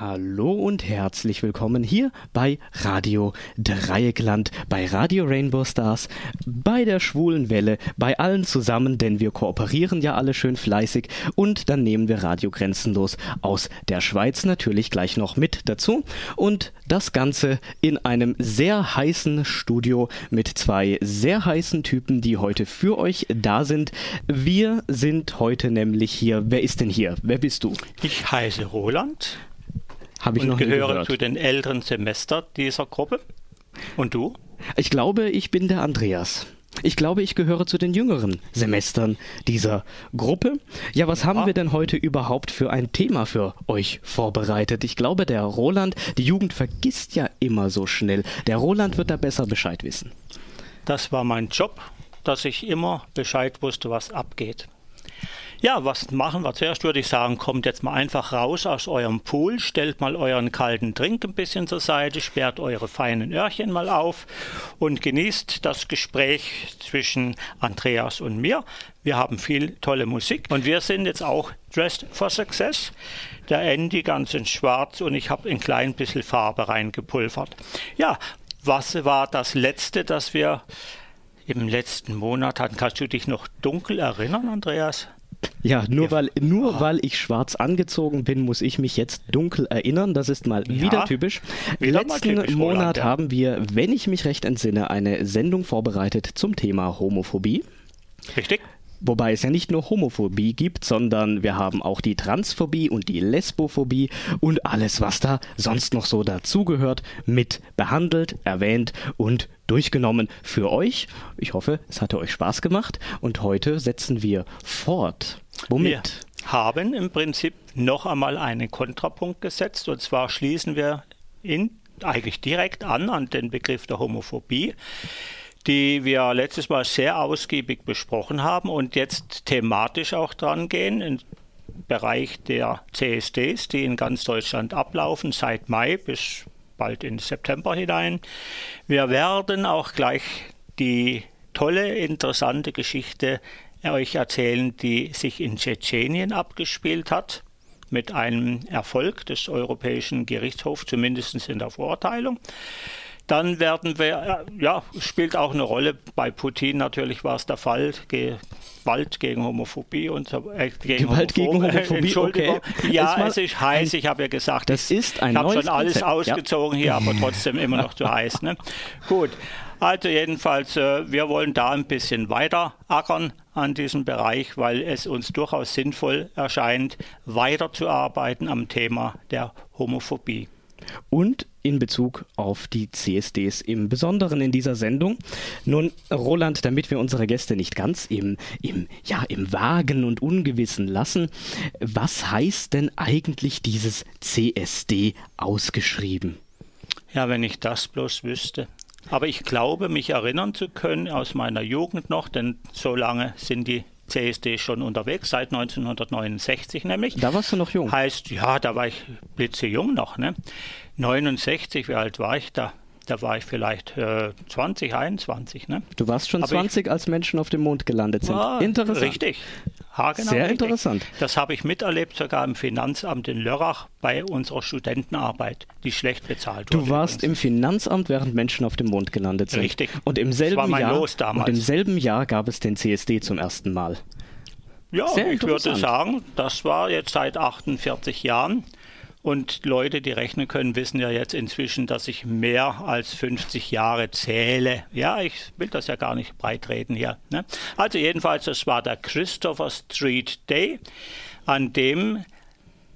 Hallo und herzlich willkommen hier bei Radio Dreieckland, bei Radio Rainbow Stars, bei der Schwulen Welle, bei allen zusammen, denn wir kooperieren ja alle schön fleißig und dann nehmen wir Radio Grenzenlos aus der Schweiz natürlich gleich noch mit dazu und das Ganze in einem sehr heißen Studio mit zwei sehr heißen Typen, die heute für euch da sind. Wir sind heute nämlich hier. Wer ist denn hier? Wer bist du? Ich heiße Roland. Habe ich und noch nie gehöre gehört. zu den älteren Semester dieser Gruppe. Und du? Ich glaube, ich bin der Andreas. Ich glaube, ich gehöre zu den jüngeren Semestern dieser Gruppe. Ja, was haben wir denn heute überhaupt für ein Thema für euch vorbereitet? Ich glaube, der Roland, die Jugend vergisst ja immer so schnell. Der Roland wird da besser Bescheid wissen. Das war mein Job, dass ich immer Bescheid wusste, was abgeht. Ja, was machen wir zuerst? Würde ich sagen, kommt jetzt mal einfach raus aus eurem Pool, stellt mal euren kalten Drink ein bisschen zur Seite, sperrt eure feinen Öhrchen mal auf und genießt das Gespräch zwischen Andreas und mir. Wir haben viel tolle Musik und wir sind jetzt auch dressed for success. Der Andy ganz in schwarz und ich habe ein klein bisschen Farbe reingepulvert. Ja, was war das letzte, das wir im letzten Monat hatten? Kannst du dich noch dunkel erinnern, Andreas? Ja, nur, weil, nur weil ich schwarz angezogen bin, muss ich mich jetzt dunkel erinnern. Das ist mal Ja, wieder typisch. wieder Letzten typisch, Monat Roland, ja. haben wir, wenn ich mich recht entsinne, eine Sendung vorbereitet zum Thema Homophobie. Richtig? Wobei es ja nicht nur Homophobie gibt, sondern wir haben auch die Transphobie und die Lesbophobie und alles, was da sonst noch so dazugehört, mit behandelt, erwähnt und durchgenommen für euch. Ich hoffe, es hatte euch Spaß gemacht und heute setzen wir fort. Womit? Wir haben im Prinzip noch einmal einen Kontrapunkt gesetzt und zwar schließen wir in, eigentlich direkt an an den Begriff der Homophobie, die wir letztes Mal sehr ausgiebig besprochen haben und jetzt thematisch auch dran gehen im Bereich der CSDs, die in ganz Deutschland ablaufen, seit Mai bis bald in September hinein. Wir werden auch gleich die tolle, interessante Geschichte euch erzählen, die sich in Tschetschenien abgespielt hat, mit einem Erfolg des Europäischen Gerichtshofs, zumindest in der Verurteilung. Dann werden wir, äh, ja, spielt auch eine Rolle, bei Putin natürlich war es der Fall, Gewalt gegen Homophobie und so, äh, gegen Gewalt gegen Homophobie, Entschuldigung. okay. Ja, mal es ist heiß, ich habe ja gesagt, Das ist ein ich habe schon alles Konzept, ja. ausgezogen hier, aber trotzdem immer noch zu heiß. Ne? Gut, also jedenfalls, äh, wir wollen da ein bisschen weiter ackern an diesem Bereich, weil es uns durchaus sinnvoll erscheint, weiterzuarbeiten am Thema der Homophobie. Und in Bezug auf die CSDs im Besonderen in dieser Sendung. Nun, Roland, damit wir unsere Gäste nicht ganz im, im, ja, im Wagen und Ungewissen lassen, was heißt denn eigentlich dieses CSD ausgeschrieben? Ja, wenn ich das bloß wüsste. Aber ich glaube, mich erinnern zu können aus meiner Jugend noch, denn so lange sind die CSD schon unterwegs, seit 1969 nämlich. Da warst du noch jung. Heißt, ja, da war ich blitzejung noch, ne? 69, wie alt war ich da? Da war ich vielleicht äh, 20, 21, ne? Du warst schon ich- 20, als Menschen auf dem Mond gelandet sind. Ah, Interessant. Richtig. Haargenau Sehr richtig. interessant. Das habe ich miterlebt, sogar im Finanzamt in Lörrach bei unserer Studentenarbeit, die schlecht bezahlt wurde. Du warst im übrigens. Finanzamt, während Menschen auf dem Mond gelandet sind. Richtig. Und im selben war mein Jahr Los damals. und im selben Jahr gab es den CSD zum ersten Mal. Ja, Sehr ich würde sagen, das war jetzt seit 48 Jahren. Und Leute, die rechnen können, wissen ja jetzt inzwischen, dass ich mehr als 50 Jahre zähle. Ja, ich will das ja gar nicht breitreden hier. Ne? Also jedenfalls, das war der Christopher Street Day, an dem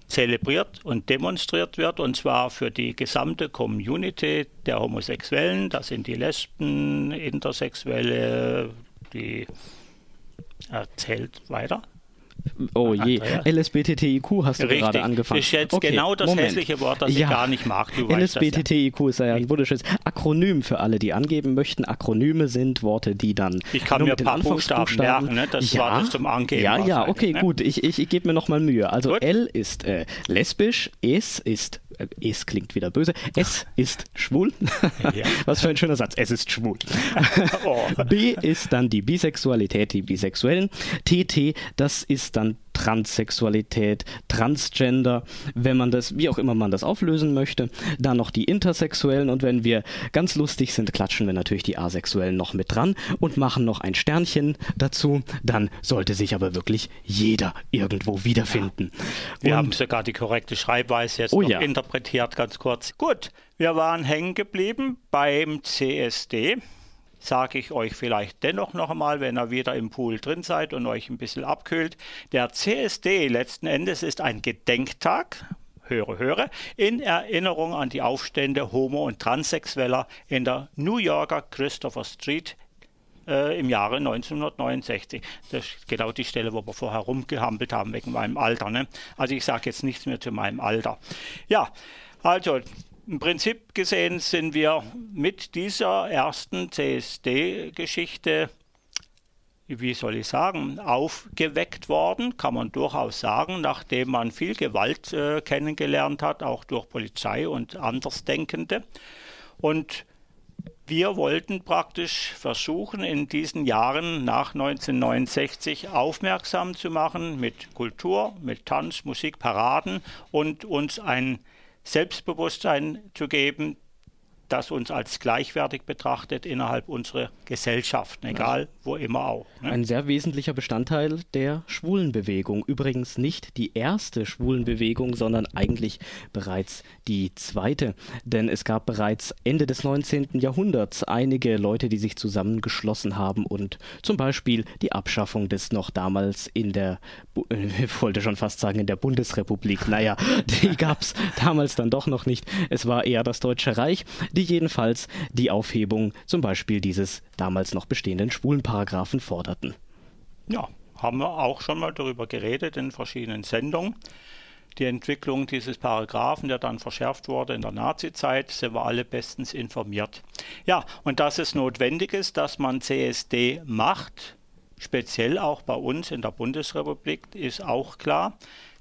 zelebriert und demonstriert wird, und zwar für die gesamte Community der Homosexuellen. Das sind die Lesben, Intersexuelle, die erzählt weiter. Oh je? LSBTTIQ hast du Richtig. gerade angefangen. Ist jetzt genau das hässliche Wort, das ich gar nicht mag. Du das ja. LSBTTIQ ist ja ein wunderschönes Akronym für alle, die angeben möchten. Akronyme sind Worte, die dann Ich kann nur mir ein paar Buchstaben merken, ne? Das ja, war das zum Angeben Ja, ja, okay, ne? gut. Ich, ich, ich gebe mir nochmal Mühe. Also Gut. L ist äh, lesbisch, S ist es klingt wieder böse. S ist schwul. Ja. Was für ein schöner Satz. Es ist schwul. Oh. B ist dann die Bisexualität, die Bisexuellen. TT, das ist dann Transsexualität, Transgender, wenn man das, wie auch immer man das auflösen möchte. Dann noch die Intersexuellen und wenn wir ganz lustig sind, klatschen wir natürlich die Asexuellen noch mit dran und machen noch ein Sternchen dazu. Dann sollte sich aber wirklich jeder irgendwo wiederfinden. Wir und, haben sogar die korrekte Schreibweise jetzt oh noch ja. interpretiert, ganz kurz. Gut, wir waren hängen geblieben beim CSD sage ich euch vielleicht dennoch noch einmal, wenn ihr wieder im Pool drin seid und euch ein bisschen abkühlt. Der CSD letzten Endes ist ein Gedenktag, höre, höre, in Erinnerung an die Aufstände Homo- und Transsexueller in der New Yorker Christopher Street äh, im Jahre 1969. Das ist genau die Stelle, wo wir vorher rumgehampelt haben wegen meinem Alter. Ne? Also ich sage jetzt nichts mehr zu meinem Alter. Ja, also im Prinzip gesehen sind wir mit dieser ersten CSD-Geschichte, wie soll ich sagen, aufgeweckt worden, kann man durchaus sagen, nachdem man viel Gewalt äh, kennengelernt hat, auch durch Polizei und Andersdenkende. Und wir wollten praktisch versuchen, in diesen Jahren nach 1969 aufmerksam zu machen mit Kultur, mit Tanz, Musik, Paraden und uns ein Selbstbewusstsein zu geben, das uns als gleichwertig betrachtet innerhalb unserer Gesellschaft, egal wo immer auch. Ne? Ein sehr wesentlicher Bestandteil der Schwulenbewegung. Übrigens nicht die erste Schwulenbewegung, sondern eigentlich bereits die zweite. Denn es gab bereits Ende des 19. Jahrhunderts einige Leute, die sich zusammengeschlossen haben und zum Beispiel die Abschaffung des noch damals in der, ich wollte schon fast sagen, in der Bundesrepublik, naja, die gab es damals dann doch noch nicht. Es war eher das Deutsche Reich die jedenfalls die Aufhebung zum Beispiel dieses damals noch bestehenden Schwulenparagraphen forderten. Ja, haben wir auch schon mal darüber geredet in verschiedenen Sendungen. Die Entwicklung dieses Paragraphen, der dann verschärft wurde in der Nazizeit, sind wir alle bestens informiert. Ja, und dass es notwendig ist, dass man CSD macht, speziell auch bei uns in der Bundesrepublik, ist auch klar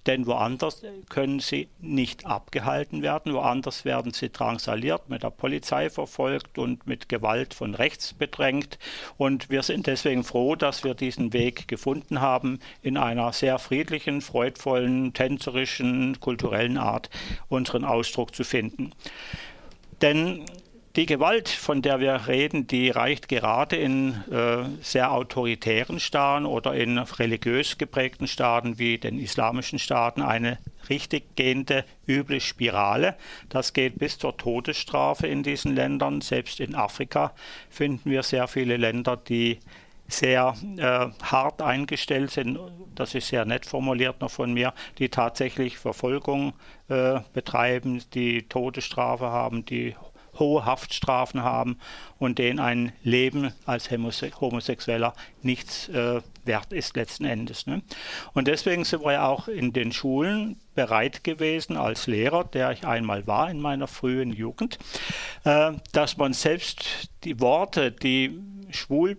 denn woanders können sie nicht abgehalten werden, woanders werden sie drangsaliert, mit der Polizei verfolgt und mit Gewalt von rechts bedrängt. Und wir sind deswegen froh, dass wir diesen Weg gefunden haben, in einer sehr friedlichen, freudvollen, tänzerischen, kulturellen Art unseren Ausdruck zu finden. Denn die Gewalt, von der wir reden, die reicht gerade in äh, sehr autoritären Staaten oder in religiös geprägten Staaten wie den islamischen Staaten eine richtig gehende üble Spirale. Das geht bis zur Todesstrafe in diesen Ländern. Selbst in Afrika finden wir sehr viele Länder, die sehr äh, hart eingestellt sind, das ist sehr nett formuliert noch von mir, die tatsächlich Verfolgung äh, betreiben, die Todesstrafe haben, die hohe Haftstrafen haben und denen ein Leben als Homosexueller nichts äh, wert ist letzten Endes. Ne? Und deswegen sind wir auch in den Schulen bereit gewesen als Lehrer, der ich einmal war in meiner frühen Jugend, äh, dass man selbst die Worte, die schwul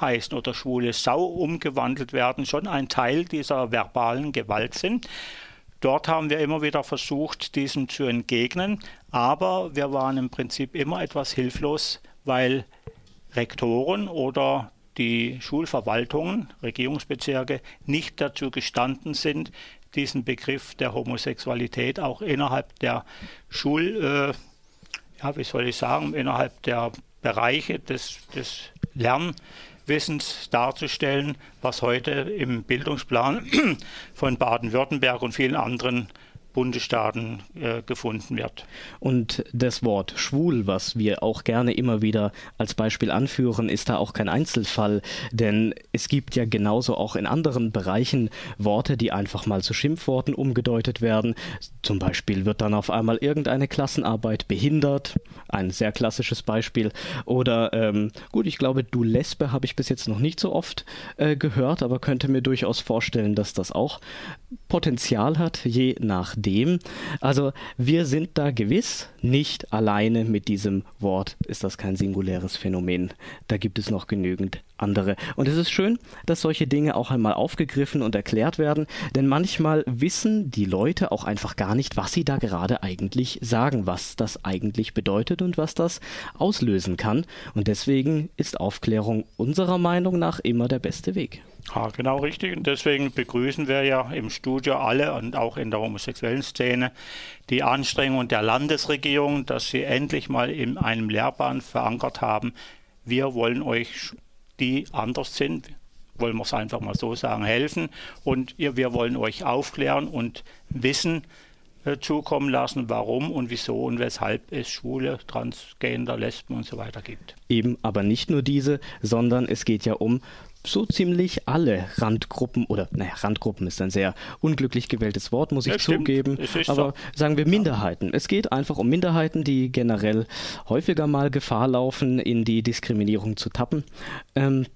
heißen oder schwule Sau umgewandelt werden, schon ein Teil dieser verbalen Gewalt sind. Dort haben wir immer wieder versucht, diesem zu entgegnen, aber wir waren im Prinzip immer etwas hilflos, weil Rektoren oder die Schulverwaltungen, Regierungsbezirke nicht dazu gestanden sind, diesen Begriff der Homosexualität auch innerhalb der Schul, äh, ja, wie soll ich sagen, innerhalb der Bereiche des, des Lern, Wissens darzustellen, was heute im Bildungsplan von Baden-Württemberg und vielen anderen Bundesstaaten äh, gefunden wird. Und das Wort schwul, was wir auch gerne immer wieder als Beispiel anführen, ist da auch kein Einzelfall, denn es gibt ja genauso auch in anderen Bereichen Worte, die einfach mal zu Schimpfworten umgedeutet werden. Zum Beispiel wird dann auf einmal irgendeine Klassenarbeit behindert, ein sehr klassisches Beispiel. Oder ähm, gut, ich glaube, du Lesbe habe ich bis jetzt noch nicht so oft äh, gehört, aber könnte mir durchaus vorstellen, dass das auch Potenzial hat, je nach dem. Also wir sind da gewiss nicht alleine mit diesem Wort, ist das kein singuläres Phänomen. Da gibt es noch genügend andere. Und es ist schön, dass solche Dinge auch einmal aufgegriffen und erklärt werden, denn manchmal wissen die Leute auch einfach gar nicht, was sie da gerade eigentlich sagen, was das eigentlich bedeutet und was das auslösen kann. Und deswegen ist Aufklärung unserer Meinung nach immer der beste Weg. Ja, genau richtig. Und deswegen begrüßen wir ja im Studio alle und auch in der homosexuellen Szene die Anstrengung der Landesregierung, dass sie endlich mal in einem Lehrplan verankert haben. Wir wollen euch, die anders sind, wollen wir es einfach mal so sagen, helfen und wir wollen euch aufklären und Wissen äh, zukommen lassen, warum und wieso und weshalb es Schwule, Transgender, Lesben und so weiter gibt. Eben, aber nicht nur diese, sondern es geht ja um so ziemlich alle Randgruppen oder naja, Randgruppen ist ein sehr unglücklich gewähltes Wort, muss ich ja, zugeben. Aber so. sagen wir Minderheiten. Es geht einfach um Minderheiten, die generell häufiger mal Gefahr laufen, in die Diskriminierung zu tappen. Ähm,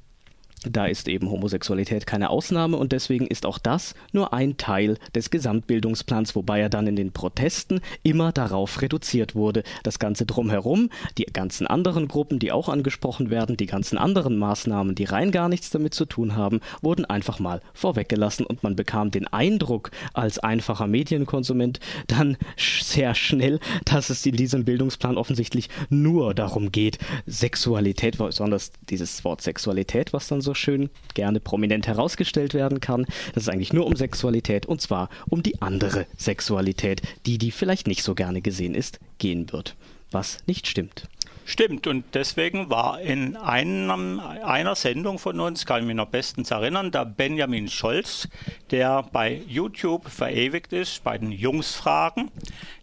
da ist eben Homosexualität keine Ausnahme und deswegen ist auch das nur ein Teil des Gesamtbildungsplans, wobei er dann in den Protesten immer darauf reduziert wurde. Das Ganze drumherum, die ganzen anderen Gruppen, die auch angesprochen werden, die ganzen anderen Maßnahmen, die rein gar nichts damit zu tun haben, wurden einfach mal vorweggelassen und man bekam den Eindruck als einfacher Medienkonsument dann sehr schnell, dass es in diesem Bildungsplan offensichtlich nur darum geht, Sexualität, besonders dieses Wort Sexualität, was dann so schön gerne prominent herausgestellt werden kann, dass es eigentlich nur um Sexualität und zwar um die andere Sexualität, die, die vielleicht nicht so gerne gesehen ist, gehen wird. Was nicht stimmt. Stimmt, und deswegen war in einem, einer Sendung von uns, kann ich mich noch bestens erinnern, der Benjamin Scholz, der bei YouTube verewigt ist, bei den Jungsfragen,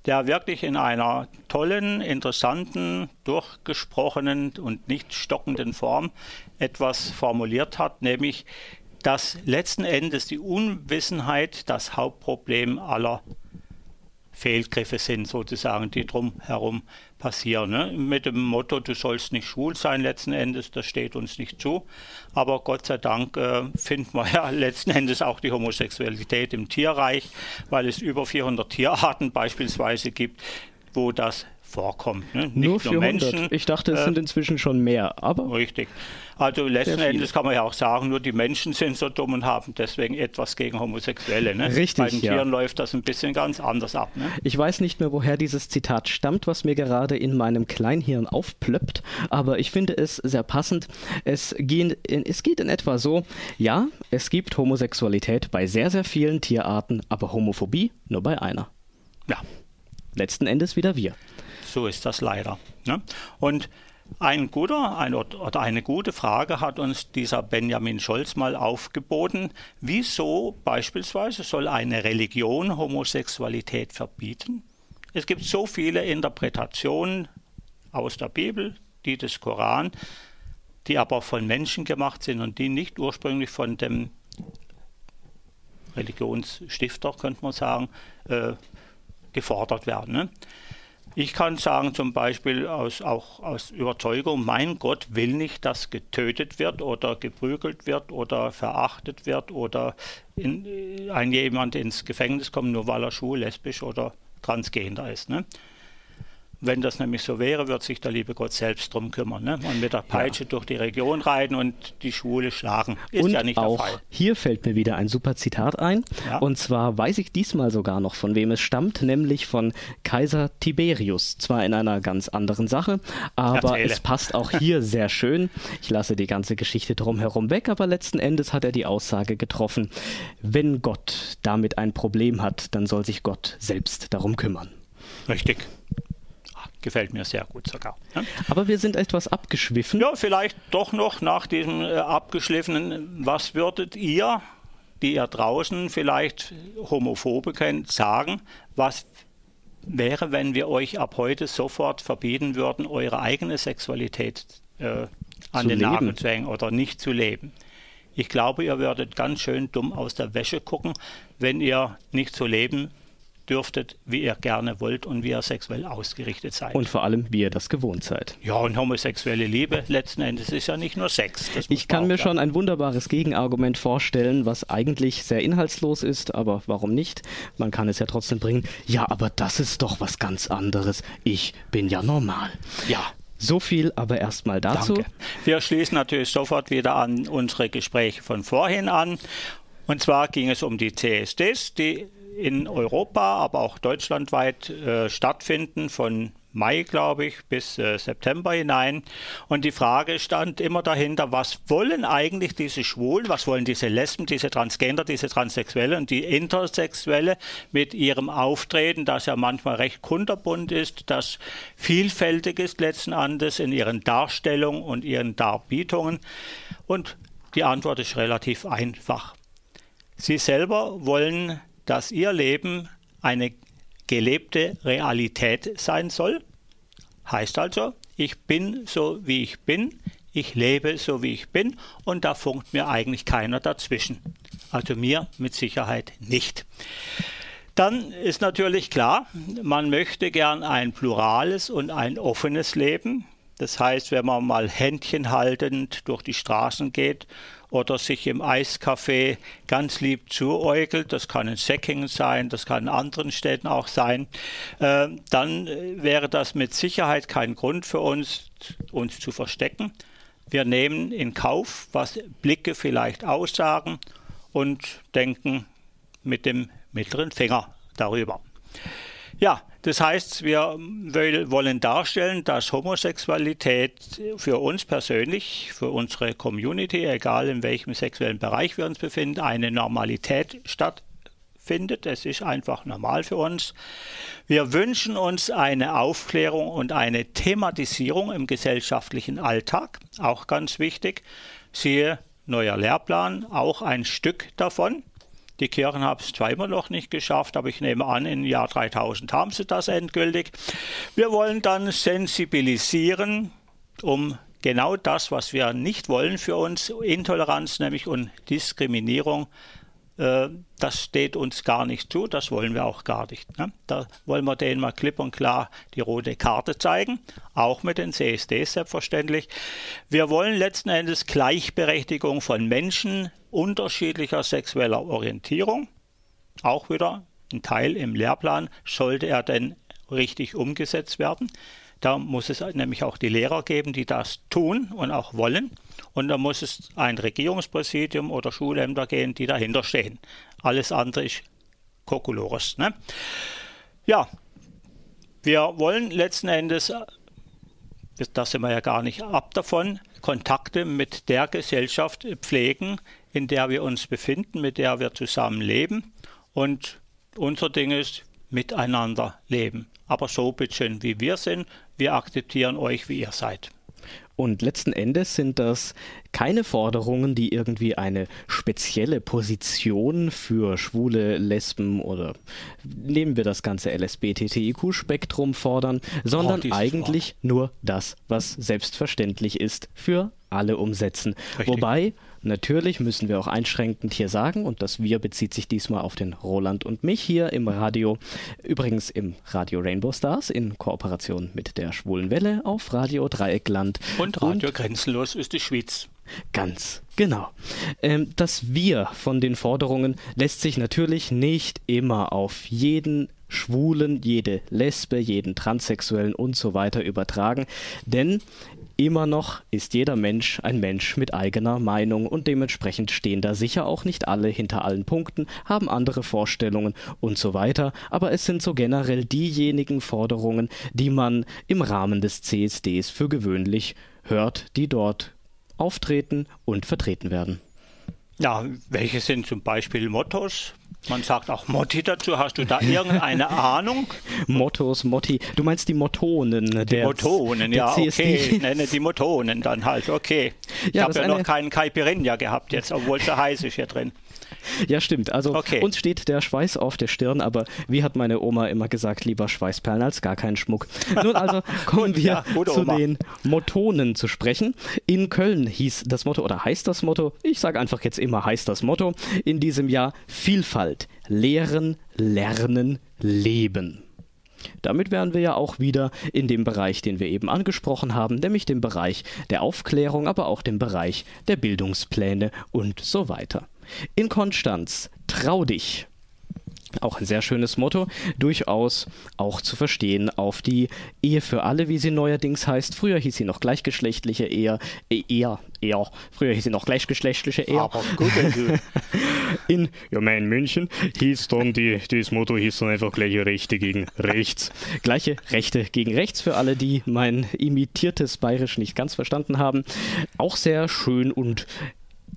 der wirklich in einer tollen, interessanten, durchgesprochenen und nicht stockenden Form etwas formuliert hat, nämlich dass letzten Endes die Unwissenheit das Hauptproblem aller Fehlgriffe sind, sozusagen, die drumherum passieren. Ne? Mit dem Motto, du sollst nicht schwul sein, letzten Endes, das steht uns nicht zu. Aber Gott sei Dank äh, finden wir ja letzten Endes auch die Homosexualität im Tierreich, weil es über 400 Tierarten beispielsweise gibt, wo das vorkommt. Ne? Nicht nur 400. Menschen, ich dachte, es äh, sind inzwischen schon mehr. Aber richtig. Also letzten Endes kann man ja auch sagen, nur die Menschen sind so dumm und haben deswegen etwas gegen Homosexuelle. Ne? Richtig. Bei den ja. Tieren läuft das ein bisschen ganz anders ab. Ne? Ich weiß nicht mehr, woher dieses Zitat stammt, was mir gerade in meinem Kleinhirn aufplöppt, aber ich finde es sehr passend. Es, gehen, es geht in etwa so: Ja, es gibt Homosexualität bei sehr, sehr vielen Tierarten, aber Homophobie nur bei einer. Ja. Letzten Endes wieder wir. So ist das leider. Ne? Und ein guter ein, oder eine gute Frage hat uns dieser Benjamin Scholz mal aufgeboten. Wieso beispielsweise soll eine Religion Homosexualität verbieten? Es gibt so viele Interpretationen aus der Bibel, die des Koran, die aber von Menschen gemacht sind und die nicht ursprünglich von dem Religionsstifter, könnte man sagen, äh, gefordert werden. Ne? Ich kann sagen, zum Beispiel aus, auch aus Überzeugung, mein Gott will nicht, dass getötet wird oder geprügelt wird oder verachtet wird oder in, ein jemand ins Gefängnis kommt, nur weil er schwul, lesbisch oder transgender ist. Ne? Wenn das nämlich so wäre, wird sich der liebe Gott selbst drum kümmern ne? und mit der Peitsche ja. durch die Region reiten und die Schwule schlagen. Ist und ja nicht auch der Fall. Hier fällt mir wieder ein super Zitat ein. Ja. Und zwar weiß ich diesmal sogar noch, von wem es stammt, nämlich von Kaiser Tiberius. Zwar in einer ganz anderen Sache, aber Erzähle. es passt auch hier sehr schön. Ich lasse die ganze Geschichte drumherum weg, aber letzten Endes hat er die Aussage getroffen, wenn Gott damit ein Problem hat, dann soll sich Gott selbst darum kümmern. Richtig. Gefällt mir sehr gut sogar. Ne? Aber wir sind etwas abgeschwiffen. Ja, vielleicht doch noch nach diesem äh, abgeschliffenen, was würdet ihr, die ihr draußen vielleicht Homophobe kennt, sagen, was wäre, wenn wir euch ab heute sofort verbieten würden, eure eigene Sexualität äh, an zu den leben. Nagel zu hängen oder nicht zu leben? Ich glaube, ihr würdet ganz schön dumm aus der Wäsche gucken, wenn ihr nicht so leben dürftet, wie ihr gerne wollt und wie ihr sexuell ausgerichtet seid. Und vor allem, wie ihr das gewohnt seid. Ja, und homosexuelle Liebe letzten Endes ist ja nicht nur Sex. Ich kann mir schon ein wunderbares Gegenargument vorstellen, was eigentlich sehr inhaltslos ist, aber warum nicht? Man kann es ja trotzdem bringen. Ja, aber das ist doch was ganz anderes. Ich bin ja normal. Ja, So viel aber erstmal dazu. Danke. Wir schließen natürlich sofort wieder an unsere Gespräche von vorhin an. Und zwar ging es um die CSDs, die in Europa, aber auch deutschlandweit äh, stattfinden, von Mai, glaube ich, bis äh, September hinein. Und die Frage stand immer dahinter, was wollen eigentlich diese Schwulen, was wollen diese Lesben, diese Transgender, diese Transsexuelle und die Intersexuelle mit ihrem Auftreten, das ja manchmal recht kunterbunt ist, das vielfältig ist letzten Endes in ihren Darstellungen und ihren Darbietungen. Und die Antwort ist relativ einfach. Sie selber wollen, dass ihr Leben eine gelebte Realität sein soll. Heißt also, ich bin so, wie ich bin, ich lebe so, wie ich bin und da funkt mir eigentlich keiner dazwischen. Also mir mit Sicherheit nicht. Dann ist natürlich klar, man möchte gern ein plurales und ein offenes Leben. Das heißt, wenn man mal Händchen haltend durch die Straßen geht oder sich im Eiscafé ganz lieb zuäugelt, das kann in Säckingen sein, das kann in anderen Städten auch sein, äh, dann wäre das mit Sicherheit kein Grund für uns, uns zu verstecken. Wir nehmen in Kauf, was Blicke vielleicht aussagen und denken mit dem mittleren Finger darüber. Ja, das heißt, wir wollen darstellen, dass Homosexualität für uns persönlich, für unsere Community, egal in welchem sexuellen Bereich wir uns befinden, eine Normalität stattfindet. Es ist einfach normal für uns. Wir wünschen uns eine Aufklärung und eine Thematisierung im gesellschaftlichen Alltag, auch ganz wichtig. Siehe neuer Lehrplan, auch ein Stück davon. Die Kirchen haben es zweimal noch nicht geschafft, aber ich nehme an, im Jahr 3000 haben sie das endgültig. Wir wollen dann sensibilisieren, um genau das, was wir nicht wollen für uns, Intoleranz nämlich und Diskriminierung, äh, das steht uns gar nicht zu, das wollen wir auch gar nicht. Ne? Da wollen wir denen mal klipp und klar die rote Karte zeigen, auch mit den CSDs selbstverständlich. Wir wollen letzten Endes Gleichberechtigung von Menschen unterschiedlicher sexueller Orientierung. Auch wieder ein Teil im Lehrplan, sollte er denn richtig umgesetzt werden. Da muss es nämlich auch die Lehrer geben, die das tun und auch wollen. Und da muss es ein Regierungspräsidium oder Schulämter gehen, die dahinter stehen. Alles andere ist Kokolores. Ne? Ja, wir wollen letzten Endes, da sind wir ja gar nicht ab davon, Kontakte mit der Gesellschaft pflegen, in der wir uns befinden, mit der wir zusammenleben. Und unser Ding ist, miteinander leben. Aber so bitteschön, wie wir sind, wir akzeptieren euch, wie ihr seid. Und letzten Endes sind das keine Forderungen, die irgendwie eine spezielle Position für schwule Lesben oder nehmen wir das ganze LSBTTIQ-Spektrum fordern, sondern oh, eigentlich nur das, was selbstverständlich ist für alle umsetzen. Richtig. Wobei Natürlich müssen wir auch einschränkend hier sagen, und das Wir bezieht sich diesmal auf den Roland und mich hier im Radio, übrigens im Radio Rainbow Stars in Kooperation mit der Schwulen Welle auf Radio Dreieckland. Und Radio und Grenzenlos ist die Schweiz. Ganz genau. Ähm, das Wir von den Forderungen lässt sich natürlich nicht immer auf jeden Schwulen, jede Lesbe, jeden Transsexuellen und so weiter übertragen, denn Immer noch ist jeder Mensch ein Mensch mit eigener Meinung und dementsprechend stehen da sicher auch nicht alle hinter allen Punkten, haben andere Vorstellungen und so weiter, aber es sind so generell diejenigen Forderungen, die man im Rahmen des CSDs für gewöhnlich hört, die dort auftreten und vertreten werden. Ja, welche sind zum Beispiel Mottos? Man sagt auch Motti dazu. Hast du da irgendeine Ahnung? Mottos, Motti. Du meinst die Motonen. Die der, Motonen, der ja, CSD. okay. Nenne die Motonen dann halt, okay. Ich ja, habe ja noch keinen Caipirinha gehabt jetzt, obwohl es so heiß ist hier drin. Ja, stimmt. Also okay. uns steht der Schweiß auf der Stirn, aber wie hat meine Oma immer gesagt, lieber Schweißperlen als gar keinen Schmuck. Nun also kommen wir ja, zu Oma. den Motonen zu sprechen. In Köln hieß das Motto oder heißt das Motto, ich sage einfach jetzt immer heißt das Motto, in diesem Jahr Vielfalt, Lehren, Lernen, Leben. Damit wären wir ja auch wieder in dem Bereich, den wir eben angesprochen haben, nämlich dem Bereich der Aufklärung, aber auch dem Bereich der Bildungspläne und so weiter. In Konstanz, trau dich. Auch ein sehr schönes Motto, durchaus auch zu verstehen auf die Ehe für alle, wie sie neuerdings heißt. Früher hieß sie noch gleichgeschlechtliche Ehe, äh, eher, eher. Früher hieß sie noch gleichgeschlechtliche Ehe. Aber gut, also, In, ja, mein München hieß dann, die, das Motto hieß dann einfach gleiche Rechte gegen rechts. Gleiche Rechte gegen rechts für alle, die mein imitiertes Bayerisch nicht ganz verstanden haben. Auch sehr schön und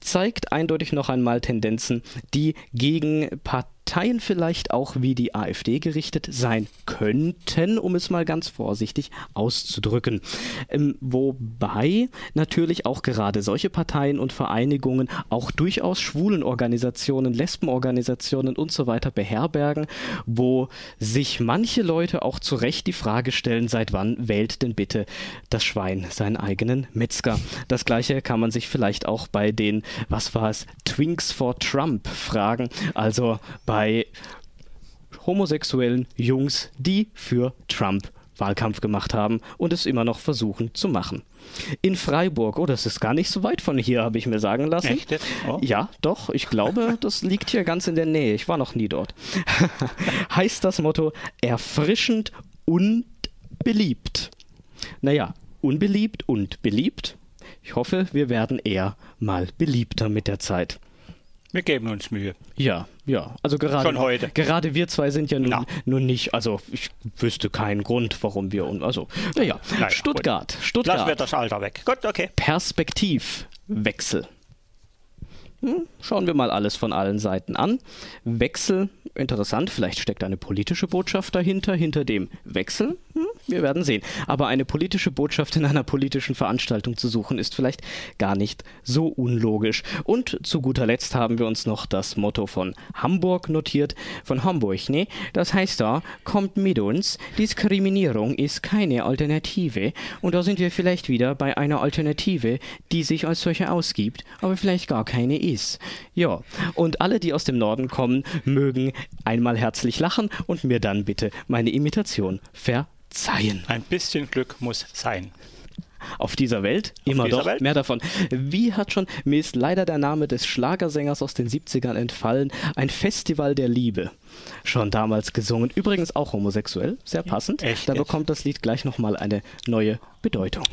zeigt eindeutig noch einmal Tendenzen, die gegen Parteien vielleicht auch wie die AfD gerichtet sein könnten, um es mal ganz vorsichtig auszudrücken. Ähm, wobei natürlich auch gerade solche Parteien und Vereinigungen auch durchaus Schwulenorganisationen, Lesbenorganisationen und so weiter beherbergen, wo sich manche Leute auch zu Recht die Frage stellen, seit wann wählt denn bitte das Schwein seinen eigenen Metzger? Das gleiche kann man sich vielleicht auch bei den, was war es, Twinks for Trump fragen, also bei homosexuellen Jungs, die für Trump Wahlkampf gemacht haben und es immer noch versuchen zu machen. In Freiburg, oh, das ist gar nicht so weit von hier, habe ich mir sagen lassen. Echt? Oh. Ja, doch, ich glaube, das liegt hier ganz in der Nähe. Ich war noch nie dort. heißt das Motto erfrischend und beliebt. Naja, unbeliebt und beliebt. Ich hoffe, wir werden eher mal beliebter mit der Zeit. Wir geben uns Mühe. Ja, ja. Also gerade, Schon heute. gerade wir zwei sind ja nun, nun nicht, also ich wüsste keinen Grund, warum wir, un- also, naja, Naja, Stuttgart, Lassen wir Stuttgart, das Alter weg. Gut, okay. Perspektivwechsel. Hm, schauen wir mal alles von allen Seiten an. Wechsel, interessant, vielleicht steckt eine politische Botschaft dahinter, hinter dem Wechsel. Hm, wir werden sehen. Aber eine politische Botschaft in einer politischen Veranstaltung zu suchen, ist vielleicht gar nicht so unlogisch. Und zu guter Letzt haben wir uns noch das Motto von Hamburg notiert. Von Hamburg, ne? Das heißt da, kommt mit uns, Diskriminierung ist keine Alternative. Und da sind wir vielleicht wieder bei einer Alternative, die sich als solche ausgibt, aber vielleicht gar keine ist. Ja, und alle, die aus dem Norden kommen, mögen einmal herzlich lachen und mir dann bitte meine Imitation verzeihen. Ein bisschen Glück muss sein. Auf dieser Welt, immer dieser doch, Welt? mehr davon. Wie hat schon, mir ist leider der Name des Schlagersängers aus den 70ern entfallen, ein Festival der Liebe. Schon damals gesungen. Übrigens auch homosexuell, sehr passend. Echt da jetzt? bekommt das Lied gleich nochmal eine neue Bedeutung.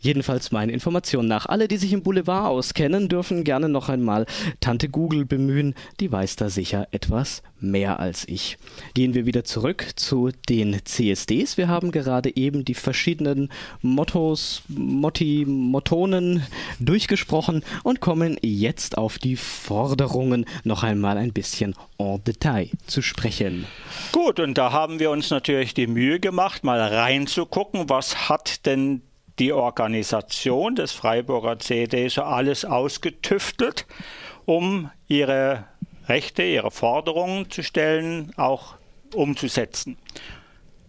Jedenfalls meine Informationen nach. Alle, die sich im Boulevard auskennen, dürfen gerne noch einmal Tante Google bemühen. Die weiß da sicher etwas mehr als ich. Gehen wir wieder zurück zu den CSDs. Wir haben gerade eben die verschiedenen Mottos, Motti, Mottonen durchgesprochen und kommen jetzt auf die Forderungen noch einmal ein bisschen en Detail zu sprechen. Gut, und da haben wir uns natürlich die Mühe gemacht, mal reinzugucken, was hat denn die Organisation des Freiburger CD so alles ausgetüftelt, um ihre Rechte, ihre Forderungen zu stellen, auch umzusetzen.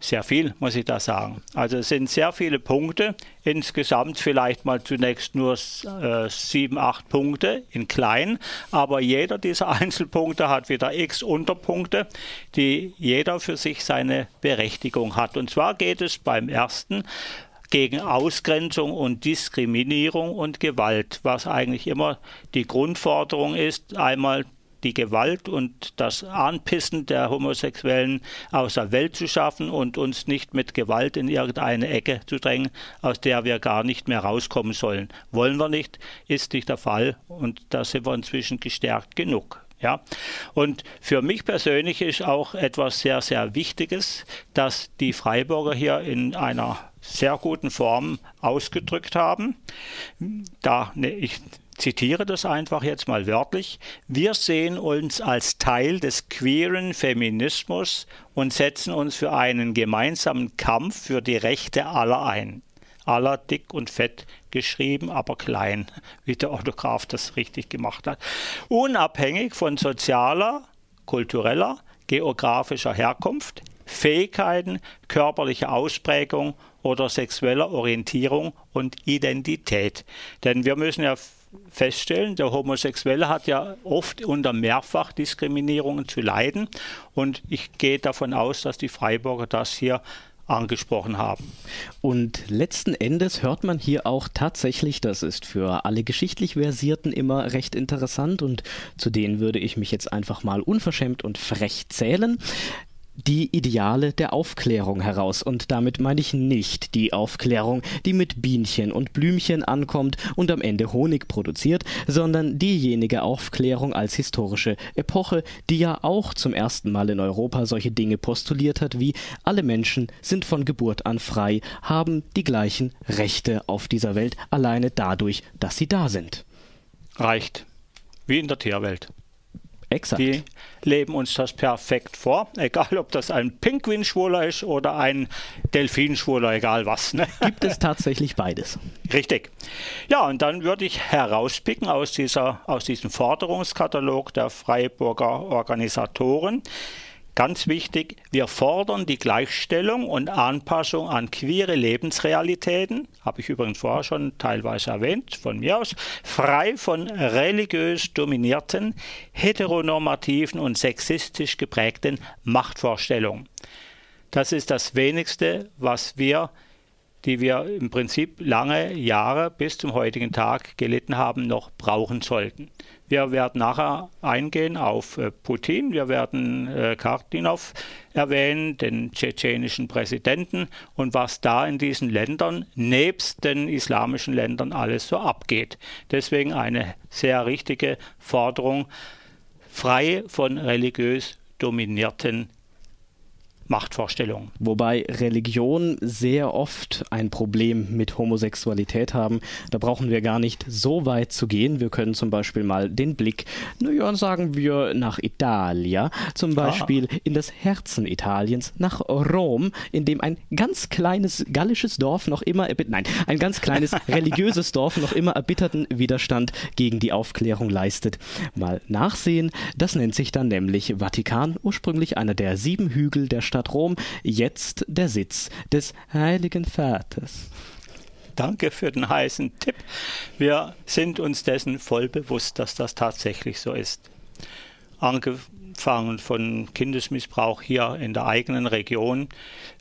Sehr viel, muss ich da sagen. Also es sind sehr viele Punkte. Insgesamt vielleicht mal zunächst nur äh, sieben, acht Punkte in klein. Aber jeder dieser Einzelpunkte hat wieder x Unterpunkte, die jeder für sich seine Berechtigung hat. Und zwar geht es beim ersten gegen Ausgrenzung und Diskriminierung und Gewalt, was eigentlich immer die Grundforderung ist. Einmal die Gewalt und das Anpissen der Homosexuellen aus der Welt zu schaffen und uns nicht mit Gewalt in irgendeine Ecke zu drängen, aus der wir gar nicht mehr rauskommen sollen. Wollen wir nicht, ist nicht der Fall und da sind wir inzwischen gestärkt genug. Ja, und für mich persönlich ist auch etwas sehr, sehr Wichtiges, dass die Freiburger hier in einer sehr guten Form ausgedrückt haben. Da, ne, ich zitiere das einfach jetzt mal wörtlich. Wir sehen uns als Teil des queeren Feminismus und setzen uns für einen gemeinsamen Kampf für die Rechte aller ein. Aller dick und fett geschrieben, aber klein, wie der Autograph das richtig gemacht hat. Unabhängig von sozialer, kultureller, geografischer Herkunft, Fähigkeiten, körperlicher Ausprägung oder sexueller Orientierung und Identität. Denn wir müssen ja feststellen, der Homosexuelle hat ja oft unter Mehrfachdiskriminierungen zu leiden und ich gehe davon aus, dass die Freiburger das hier angesprochen haben. Und letzten Endes hört man hier auch tatsächlich, das ist für alle geschichtlich Versierten immer recht interessant und zu denen würde ich mich jetzt einfach mal unverschämt und frech zählen die Ideale der Aufklärung heraus. Und damit meine ich nicht die Aufklärung, die mit Bienchen und Blümchen ankommt und am Ende Honig produziert, sondern diejenige Aufklärung als historische Epoche, die ja auch zum ersten Mal in Europa solche Dinge postuliert hat wie alle Menschen sind von Geburt an frei, haben die gleichen Rechte auf dieser Welt, alleine dadurch, dass sie da sind. Reicht. Wie in der Tierwelt. Exakt. Die leben uns das perfekt vor, egal ob das ein Pinguinschwuler ist oder ein Delfinschwuler, egal was. Ne? Gibt es tatsächlich beides. Richtig. Ja, und dann würde ich herauspicken aus, dieser, aus diesem Forderungskatalog der Freiburger Organisatoren Ganz wichtig, wir fordern die Gleichstellung und Anpassung an queere Lebensrealitäten, habe ich übrigens vorher schon teilweise erwähnt, von mir aus, frei von religiös dominierten, heteronormativen und sexistisch geprägten Machtvorstellungen. Das ist das wenigste, was wir die wir im Prinzip lange Jahre bis zum heutigen Tag gelitten haben, noch brauchen sollten. Wir werden nachher eingehen auf äh, Putin, wir werden äh, Kartinov erwähnen, den tschetschenischen Präsidenten und was da in diesen Ländern nebst den islamischen Ländern alles so abgeht. Deswegen eine sehr richtige Forderung, frei von religiös dominierten Machtvorstellungen. Wobei Religion sehr oft ein Problem mit Homosexualität haben. Da brauchen wir gar nicht so weit zu gehen. Wir können zum Beispiel mal den Blick, naja, sagen wir nach Italia, zum Beispiel ah. in das Herzen Italiens, nach Rom, in dem ein ganz kleines gallisches Dorf noch immer, nein, ein ganz kleines religiöses Dorf noch immer erbitterten Widerstand gegen die Aufklärung leistet. Mal nachsehen, das nennt sich dann nämlich Vatikan, ursprünglich einer der sieben Hügel der Stadt Stadt Rom jetzt der Sitz des Heiligen Vaters. Danke für den heißen Tipp. Wir sind uns dessen voll bewusst, dass das tatsächlich so ist. Angefangen von Kindesmissbrauch hier in der eigenen Region.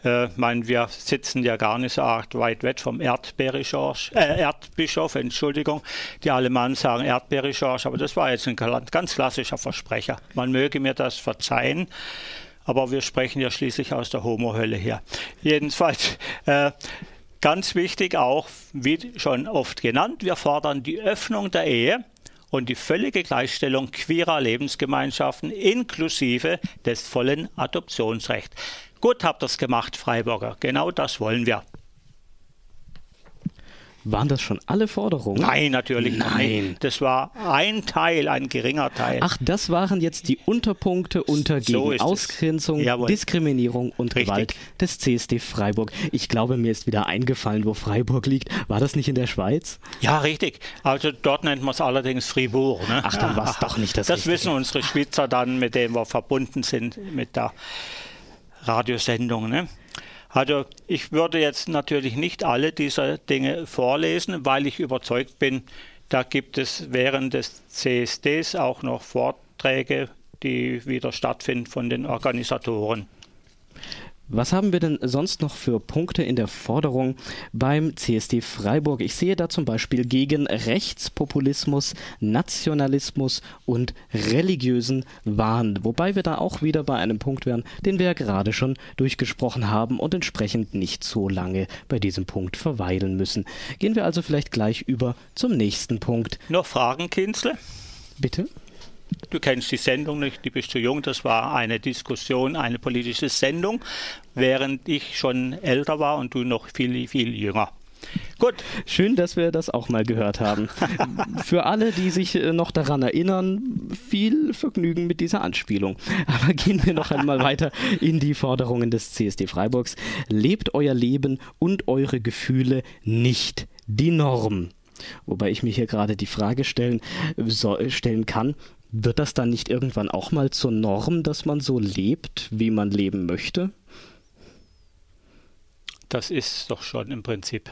Äh, mein, wir sitzen ja gar nicht so arg weit weg vom äh, Erdbischof, Entschuldigung. Die Alemannen sagen Erdbeerbischof, aber das war jetzt ein ganz klassischer Versprecher. Man möge mir das verzeihen aber wir sprechen ja schließlich aus der Homo-Hölle hier. Jedenfalls. Äh, Ganz wichtig auch, wie schon oft genannt, wir fordern die Öffnung der Ehe und die völlige Gleichstellung queerer Lebensgemeinschaften inklusive des vollen Adoptionsrechts. Gut habt ihr es gemacht, Freiburger. Genau das wollen wir. Waren das schon alle Forderungen? Nein, natürlich Nein. Nicht. Das war ein Teil, ein geringer Teil. Ach, das waren jetzt die Unterpunkte unter gegen so Ausgrenzung, Diskriminierung und Richtig. Gewalt des CSD Freiburg. Ich glaube, mir ist wieder eingefallen, wo Freiburg liegt. War das nicht in der Schweiz? Ja, richtig. Also dort nennt man es allerdings Fribourg. Ne? Ach, dann war es doch nicht das Das Richtige. wissen unsere Schweizer dann, mit denen wir verbunden sind mit der Radiosendung. Ne? Also ich würde jetzt natürlich nicht alle dieser Dinge vorlesen, weil ich überzeugt bin, da gibt es während des CSDs auch noch Vorträge, die wieder stattfinden von den Organisatoren. Was haben wir denn sonst noch für Punkte in der Forderung beim CSD Freiburg? Ich sehe da zum Beispiel gegen Rechtspopulismus, Nationalismus und religiösen Wahn, wobei wir da auch wieder bei einem Punkt wären, den wir ja gerade schon durchgesprochen haben und entsprechend nicht so lange bei diesem Punkt verweilen müssen. Gehen wir also vielleicht gleich über zum nächsten Punkt. Noch Fragen, Kinzle? Bitte? Du kennst die Sendung nicht, du bist zu jung. Das war eine Diskussion, eine politische Sendung, während ich schon älter war und du noch viel, viel jünger. Gut. Schön, dass wir das auch mal gehört haben. Für alle, die sich äh, noch daran erinnern, viel Vergnügen mit dieser Anspielung. Aber gehen wir noch einmal weiter in die Forderungen des CSD Freiburgs. Lebt euer Leben und eure Gefühle nicht die Norm. Wobei ich mir hier gerade die Frage stellen, so, stellen kann, wird das dann nicht irgendwann auch mal zur Norm, dass man so lebt, wie man leben möchte? Das ist doch schon im Prinzip.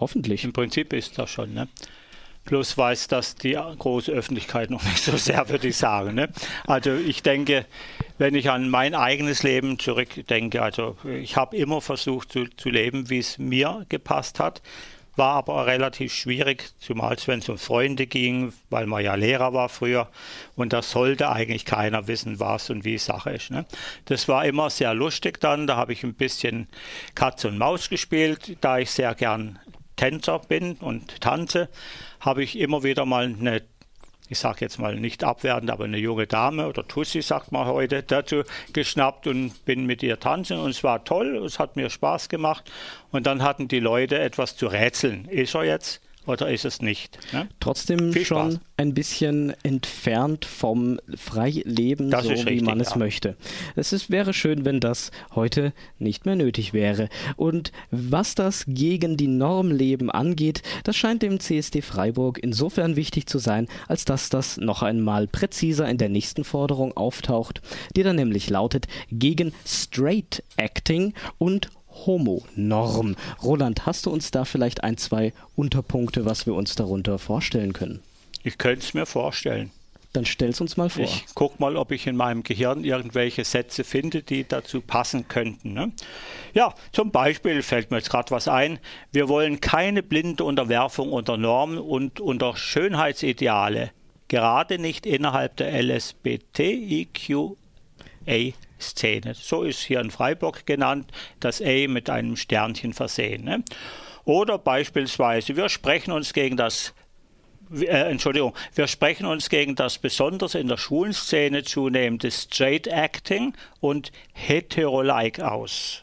Hoffentlich. Im Prinzip ist das schon, ne? Bloß weiß das die große Öffentlichkeit noch nicht so sehr, würde ich sagen. Ne? Also ich denke, wenn ich an mein eigenes Leben zurückdenke, also ich habe immer versucht zu, zu leben, wie es mir gepasst hat war aber relativ schwierig, zumal wenn es um Freunde ging, weil man ja Lehrer war früher und da sollte eigentlich keiner wissen, was und wie Sache ist. Ne? Das war immer sehr lustig dann, da habe ich ein bisschen Katz und Maus gespielt, da ich sehr gern Tänzer bin und tanze, habe ich immer wieder mal eine ich sage jetzt mal nicht abwertend, aber eine junge Dame oder Tussi, sagt man heute, dazu geschnappt und bin mit ihr tanzen und es war toll, es hat mir Spaß gemacht und dann hatten die Leute etwas zu rätseln. Ist er jetzt oder ist es nicht? Ne? Trotzdem Viel schon Spaß. ein bisschen entfernt vom Freileben, das so wie richtig, man es ja. möchte. Es ist, wäre schön, wenn das heute nicht mehr nötig wäre. Und was das gegen die Normleben angeht, das scheint dem CSD Freiburg insofern wichtig zu sein, als dass das noch einmal präziser in der nächsten Forderung auftaucht, die dann nämlich lautet gegen Straight Acting und Homo-Norm. Roland, hast du uns da vielleicht ein, zwei Unterpunkte, was wir uns darunter vorstellen können? Ich könnte es mir vorstellen. Dann stell's uns mal vor. Ich guck mal, ob ich in meinem Gehirn irgendwelche Sätze finde, die dazu passen könnten. Ne? Ja, zum Beispiel fällt mir jetzt gerade was ein. Wir wollen keine blinde Unterwerfung unter Normen und unter Schönheitsideale, gerade nicht innerhalb der LSBTIQA Szene. So ist hier in Freiburg genannt, das A mit einem Sternchen versehen. Ne? Oder beispielsweise, wir sprechen uns gegen das äh, Entschuldigung, wir sprechen uns gegen das besonders in der Schulenszene zunehmende Straight Acting und Hetero-like aus.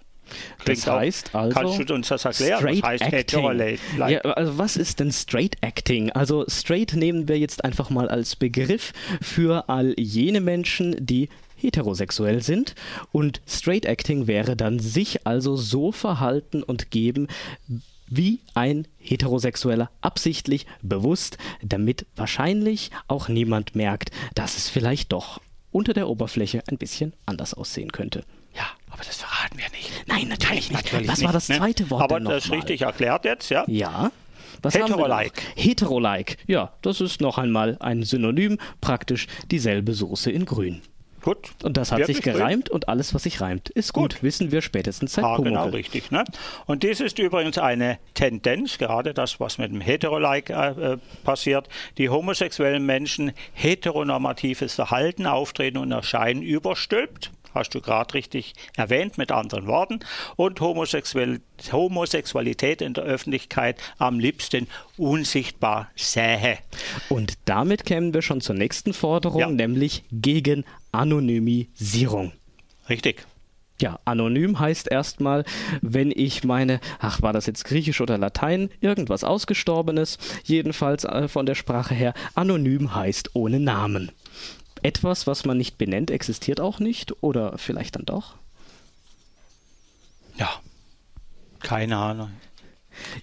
Klingt das heißt auch, also. Kannst du uns das erklären? Straight was heißt Acting. Ja, also was ist denn Straight Acting? Also Straight nehmen wir jetzt einfach mal als Begriff für all jene Menschen, die heterosexuell sind und Straight Acting wäre dann sich also so verhalten und geben, wie ein Heterosexueller absichtlich, bewusst, damit wahrscheinlich auch niemand merkt, dass es vielleicht doch unter der Oberfläche ein bisschen anders aussehen könnte. Ja, aber das verraten wir nicht. Nein, natürlich Nein, nicht. Natürlich Was nicht, war das ne? zweite Wort? Aber das ist richtig erklärt jetzt, ja? Ja. Was Hetero-like. Hetero-like. Ja, das ist noch einmal ein Synonym, praktisch dieselbe Soße in Grün. Gut. Und das hat sich gereimt und alles, was sich reimt, ist gut. gut. Wissen wir spätestens seit ah, Genau, richtig. Ne? Und dies ist übrigens eine Tendenz, gerade das, was mit dem Heterolike äh, passiert. Die homosexuellen Menschen heteronormatives Verhalten, Auftreten und Erscheinen überstülpt hast du gerade richtig erwähnt, mit anderen Worten, und Homosexualität in der Öffentlichkeit am liebsten unsichtbar sähe. Und damit kämen wir schon zur nächsten Forderung, ja. nämlich gegen Anonymisierung. Richtig. Ja, anonym heißt erstmal, wenn ich meine, ach, war das jetzt Griechisch oder Latein, irgendwas Ausgestorbenes, jedenfalls äh, von der Sprache her, anonym heißt ohne Namen etwas, was man nicht benennt, existiert auch nicht? Oder vielleicht dann doch? Ja, keine Ahnung.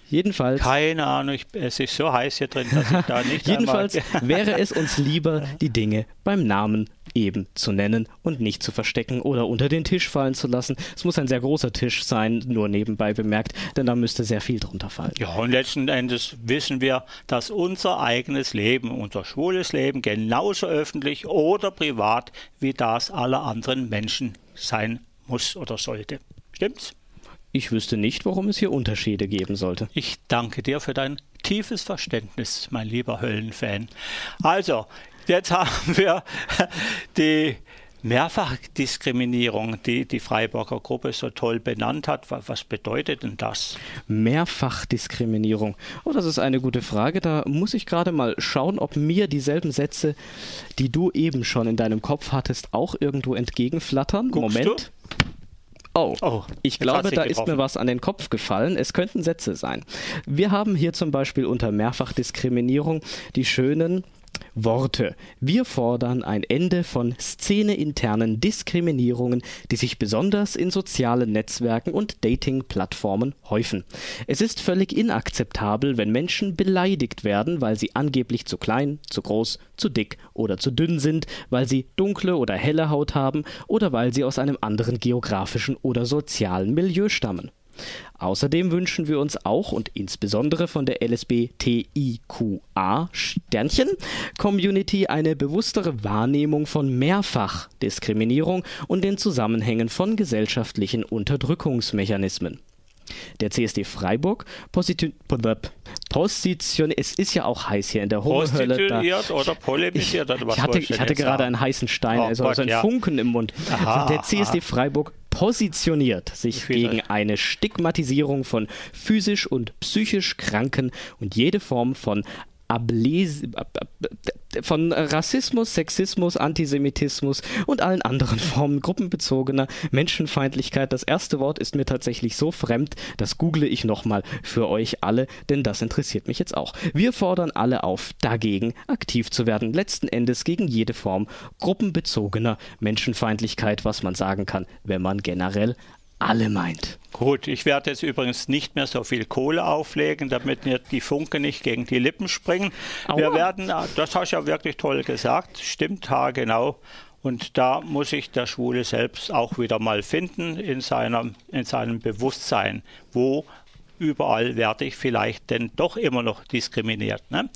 Jedenfalls. Keine Ahnung, ich, es ist so heiß hier drin, dass ich da nicht. Jedenfalls wäre es uns lieber, die Dinge beim Namen eben zu nennen und nicht zu verstecken oder unter den Tisch fallen zu lassen. Es muss ein sehr großer Tisch sein, nur nebenbei bemerkt, denn da müsste sehr viel drunter fallen. Ja, und letzten Endes wissen wir, dass unser eigenes Leben, unser schwules Leben genauso öffentlich oder privat wie das aller anderen Menschen sein muss oder sollte. Stimmt's? Ich wüsste nicht, warum es hier Unterschiede geben sollte. Ich danke dir für dein tiefes Verständnis, mein lieber Höllenfan. Also, jetzt haben wir die Mehrfachdiskriminierung, die die Freiburger Gruppe so toll benannt hat. Was bedeutet denn das? Mehrfachdiskriminierung. Oh, das ist eine gute Frage. Da muss ich gerade mal schauen, ob mir dieselben Sätze, die du eben schon in deinem Kopf hattest, auch irgendwo entgegenflattern. Guckst Moment. Du? Oh, oh ich glaube, da ist mir was an den Kopf gefallen. Es könnten Sätze sein. Wir haben hier zum Beispiel unter Mehrfachdiskriminierung die schönen Worte. Wir fordern ein Ende von szeneinternen Diskriminierungen, die sich besonders in sozialen Netzwerken und Dating-Plattformen häufen. Es ist völlig inakzeptabel, wenn Menschen beleidigt werden, weil sie angeblich zu klein, zu groß, zu dick oder zu dünn sind, weil sie dunkle oder helle Haut haben oder weil sie aus einem anderen geografischen oder sozialen Milieu stammen. Außerdem wünschen wir uns auch und insbesondere von der LSB TIQA Sternchen Community eine bewusstere Wahrnehmung von Mehrfachdiskriminierung und den Zusammenhängen von gesellschaftlichen Unterdrückungsmechanismen. Der CSD Freiburg positioniert, es ist ja auch heiß hier in der Hohenhölle. Da, oder polemisiert ich, ich hatte, ich hatte gerade einen heißen Stein, oh, also, also einen ja. Funken im Mund. Aha, der CSD aha. Freiburg positioniert sich gegen eine Stigmatisierung von physisch und psychisch Kranken und jede Form von Ables von Rassismus, Sexismus, Antisemitismus und allen anderen Formen gruppenbezogener Menschenfeindlichkeit. Das erste Wort ist mir tatsächlich so fremd, das google ich nochmal für euch alle, denn das interessiert mich jetzt auch. Wir fordern alle auf, dagegen aktiv zu werden, letzten Endes gegen jede Form gruppenbezogener Menschenfeindlichkeit, was man sagen kann, wenn man generell alle meint. Gut, ich werde jetzt übrigens nicht mehr so viel Kohle auflegen, damit mir die Funke nicht gegen die Lippen springen. Aua. Wir werden, das hast du ja wirklich toll gesagt, stimmt genau. Und da muss sich der Schwule selbst auch wieder mal finden in seinem, in seinem Bewusstsein, wo überall werde ich vielleicht denn doch immer noch diskriminiert. Ne?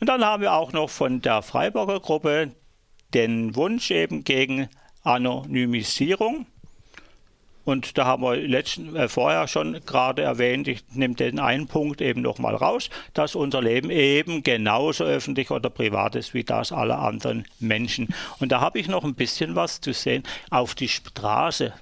Und dann haben wir auch noch von der Freiburger Gruppe den Wunsch eben gegen Anonymisierung. Und da haben wir letzten, äh, vorher schon gerade erwähnt, ich nehme den einen Punkt eben nochmal raus, dass unser Leben eben genauso öffentlich oder privat ist wie das aller anderen Menschen. Und da habe ich noch ein bisschen was zu sehen auf die Straße.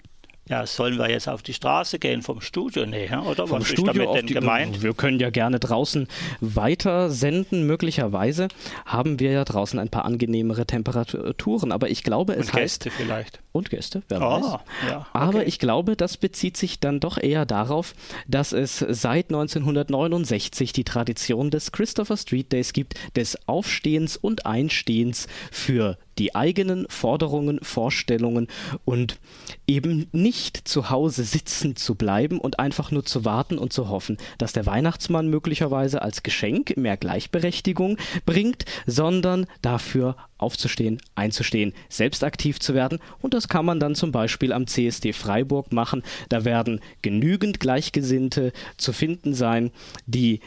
Ja, sollen wir jetzt auf die Straße gehen vom Studio näher oder vom was Studio ist damit denn die, gemeint? Wir können ja gerne draußen weiter senden. Möglicherweise haben wir ja draußen ein paar angenehmere Temperaturen, aber ich glaube, es und heißt Gäste vielleicht und Gäste, wer oh, weiß. Ja, okay. Aber ich glaube, das bezieht sich dann doch eher darauf, dass es seit 1969 die Tradition des Christopher Street Days gibt, des Aufstehens und Einstehens für die eigenen Forderungen, Vorstellungen und eben nicht zu Hause sitzen zu bleiben und einfach nur zu warten und zu hoffen, dass der Weihnachtsmann möglicherweise als Geschenk mehr Gleichberechtigung bringt, sondern dafür aufzustehen, einzustehen, selbst aktiv zu werden. Und das kann man dann zum Beispiel am CSD Freiburg machen. Da werden genügend Gleichgesinnte zu finden sein, die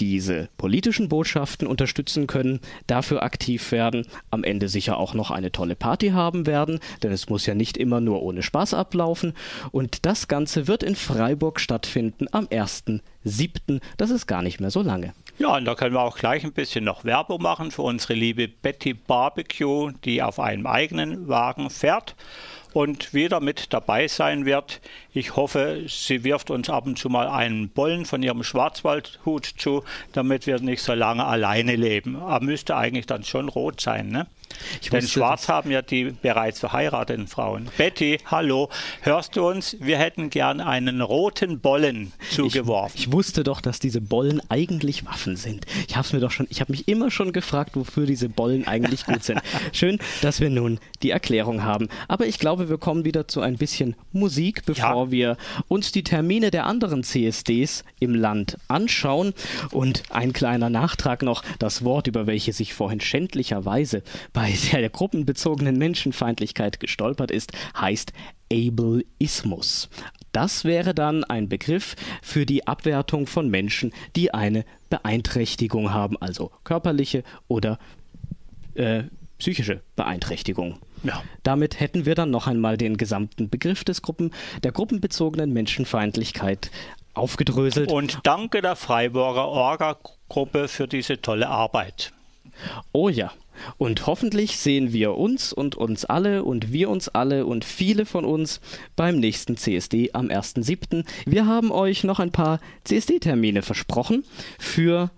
diese politischen Botschaften unterstützen können, dafür aktiv werden, am Ende sicher auch noch eine tolle Party haben werden, denn es muss ja nicht immer nur ohne Spaß ablaufen. Und das Ganze wird in Freiburg stattfinden am 1.7. Das ist gar nicht mehr so lange. Ja, und da können wir auch gleich ein bisschen noch Werbung machen für unsere liebe Betty Barbecue, die auf einem eigenen Wagen fährt und wieder mit dabei sein wird. Ich hoffe, sie wirft uns ab und zu mal einen Bollen von ihrem Schwarzwaldhut zu, damit wir nicht so lange alleine leben. Aber müsste eigentlich dann schon rot sein, ne? Ich Denn schwarz haben ja die bereits verheirateten Frauen. Betty, hallo, hörst du uns? Wir hätten gern einen roten Bollen zugeworfen. Ich, ich wusste doch, dass diese Bollen eigentlich Waffen sind. Ich habe mir doch schon, ich habe mich immer schon gefragt, wofür diese Bollen eigentlich gut sind. Schön, dass wir nun die Erklärung haben. Aber ich glaube, wir kommen wieder zu ein bisschen Musik, bevor ja. wir uns die Termine der anderen CSDs im Land anschauen. Und ein kleiner Nachtrag noch: Das Wort, über welches ich vorhin schändlicherweise bei der gruppenbezogenen Menschenfeindlichkeit gestolpert ist, heißt Ableismus. Das wäre dann ein Begriff für die Abwertung von Menschen, die eine Beeinträchtigung haben, also körperliche oder äh, psychische Beeinträchtigung. Ja. Damit hätten wir dann noch einmal den gesamten Begriff des Gruppen, der gruppenbezogenen Menschenfeindlichkeit aufgedröselt. Und danke der Freiburger Orga-Gruppe für diese tolle Arbeit. Oh ja, und hoffentlich sehen wir uns und uns alle und wir uns alle und viele von uns beim nächsten CSD am 1.7. Wir haben euch noch ein paar CSD-Termine versprochen für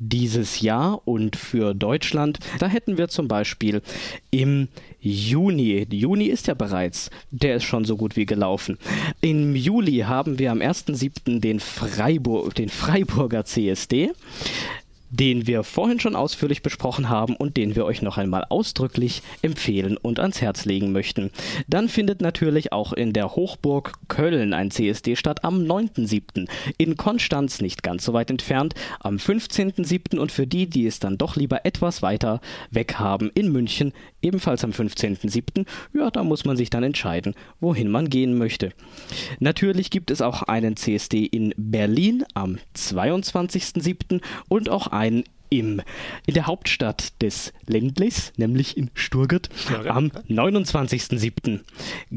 dieses Jahr und für Deutschland. Da hätten wir zum Beispiel im Juni, Juni ist ja bereits, der ist schon so gut wie gelaufen. Im Juli haben wir am 1.7. den, Freiburg, den Freiburger CSD den wir vorhin schon ausführlich besprochen haben und den wir euch noch einmal ausdrücklich empfehlen und ans Herz legen möchten. Dann findet natürlich auch in der Hochburg Köln ein CSD statt am 9.7. In Konstanz nicht ganz so weit entfernt am 15.7. und für die, die es dann doch lieber etwas weiter weg haben, in München ebenfalls am 15.07. Ja, da muss man sich dann entscheiden, wohin man gehen möchte. Natürlich gibt es auch einen CSD in Berlin am 22.07. und auch einen im, in der Hauptstadt des Ländlis, nämlich in Sturgert, am 29.07.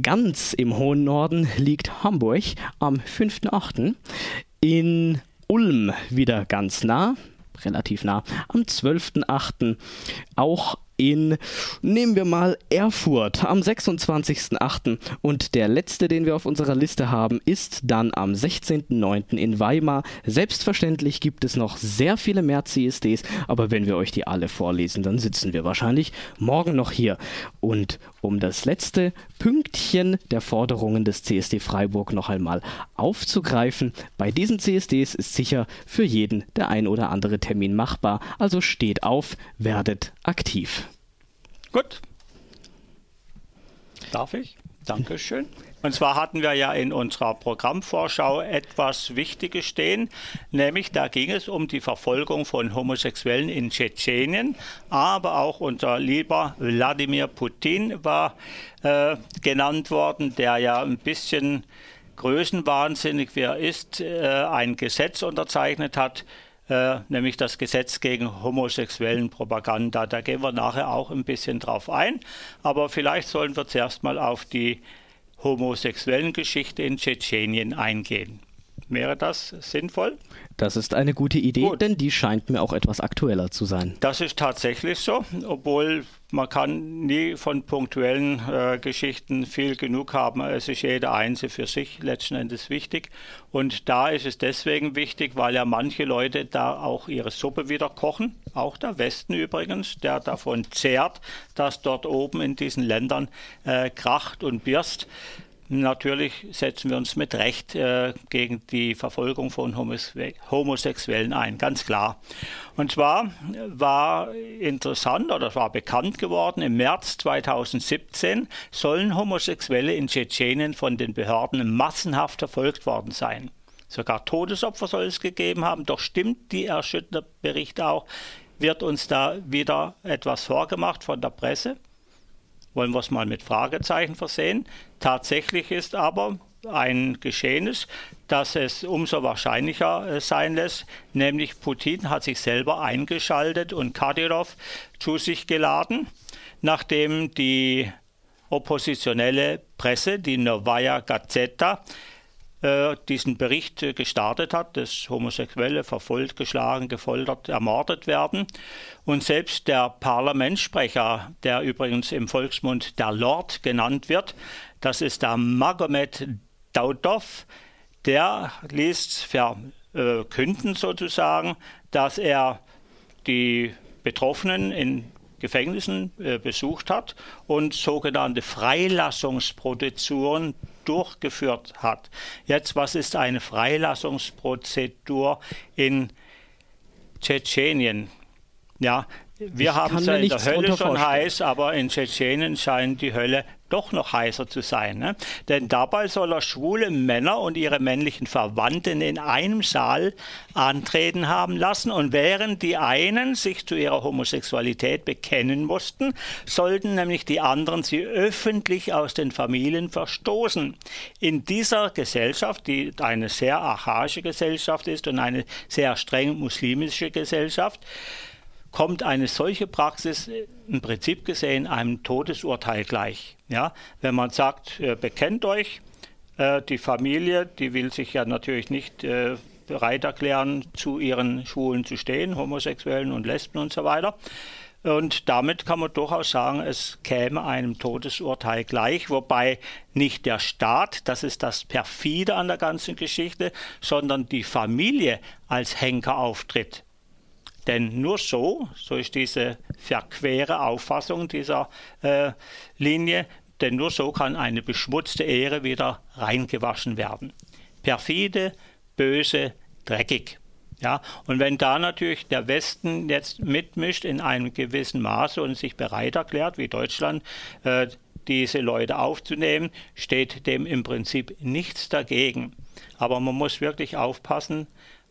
Ganz im hohen Norden liegt Hamburg am 5.08. In Ulm wieder ganz nah, relativ nah, am 12.08. Auch in, nehmen wir mal Erfurt am 26.08. Und der letzte, den wir auf unserer Liste haben, ist dann am 16.09. in Weimar. Selbstverständlich gibt es noch sehr viele mehr CSDs, aber wenn wir euch die alle vorlesen, dann sitzen wir wahrscheinlich morgen noch hier. Und um das letzte Pünktchen der Forderungen des CSD Freiburg noch einmal aufzugreifen, bei diesen CSDs ist sicher für jeden der ein oder andere Termin machbar, also steht auf, werdet aktiv. Gut. Darf ich? Dankeschön. Und zwar hatten wir ja in unserer Programmvorschau etwas Wichtiges stehen, nämlich da ging es um die Verfolgung von Homosexuellen in Tschetschenien, aber auch unser lieber Wladimir Putin war äh, genannt worden, der ja ein bisschen größenwahnsinnig wie er ist, äh, ein Gesetz unterzeichnet hat, äh, nämlich das Gesetz gegen homosexuellen Propaganda. Da gehen wir nachher auch ein bisschen drauf ein. Aber vielleicht sollen wir zuerst mal auf die homosexuellen Geschichte in Tschetschenien eingehen. Wäre das sinnvoll? Das ist eine gute Idee, Gut. denn die scheint mir auch etwas aktueller zu sein. Das ist tatsächlich so, obwohl man kann nie von punktuellen äh, Geschichten viel genug haben. Es ist jede einzelne für sich letzten Endes wichtig. Und da ist es deswegen wichtig, weil ja manche Leute da auch ihre Suppe wieder kochen. Auch der Westen übrigens, der davon zehrt, dass dort oben in diesen Ländern äh, kracht und birst. Natürlich setzen wir uns mit Recht äh, gegen die Verfolgung von Homosexuellen ein, ganz klar. Und zwar war interessant oder war bekannt geworden, im März 2017 sollen Homosexuelle in Tschetschenien von den Behörden massenhaft verfolgt worden sein. Sogar Todesopfer soll es gegeben haben, doch stimmt die erschütternde Bericht auch, wird uns da wieder etwas vorgemacht von der Presse wollen wir es mal mit Fragezeichen versehen. Tatsächlich ist aber ein Geschehnis, das es umso wahrscheinlicher äh, sein lässt, nämlich Putin hat sich selber eingeschaltet und Kadyrov zu sich geladen, nachdem die oppositionelle Presse, die Novaya Gazeta, äh, diesen Bericht äh, gestartet hat, dass Homosexuelle verfolgt, geschlagen, gefoltert, ermordet werden. Und selbst der Parlamentssprecher, der übrigens im Volksmund der Lord genannt wird, das ist der Magomed Daudov, der ließ verkünden sozusagen, dass er die Betroffenen in Gefängnissen äh, besucht hat und sogenannte Freilassungsprozeduren durchgeführt hat. Jetzt, was ist eine Freilassungsprozedur in Tschetschenien? Ja, wir haben es ja in der Hölle schon heiß, aber in Tschetschenien scheint die Hölle doch noch heißer zu sein. Ne? Denn dabei soll er schwule Männer und ihre männlichen Verwandten in einem Saal antreten haben lassen. Und während die einen sich zu ihrer Homosexualität bekennen mussten, sollten nämlich die anderen sie öffentlich aus den Familien verstoßen. In dieser Gesellschaft, die eine sehr archaische Gesellschaft ist und eine sehr streng muslimische Gesellschaft, kommt eine solche Praxis im Prinzip gesehen einem Todesurteil gleich. Ja, wenn man sagt, äh, bekennt euch, äh, die Familie, die will sich ja natürlich nicht äh, bereit erklären, zu ihren Schwulen zu stehen, Homosexuellen und Lesben und so weiter. Und damit kann man durchaus sagen, es käme einem Todesurteil gleich, wobei nicht der Staat, das ist das perfide an der ganzen Geschichte, sondern die Familie als Henker auftritt. Denn nur so, so ist diese verquere Auffassung dieser äh, Linie, denn nur so kann eine beschmutzte Ehre wieder reingewaschen werden. Perfide, böse, dreckig. Ja, und wenn da natürlich der Westen jetzt mitmischt in einem gewissen Maße und sich bereit erklärt, wie Deutschland, äh, diese Leute aufzunehmen, steht dem im Prinzip nichts dagegen. Aber man muss wirklich aufpassen,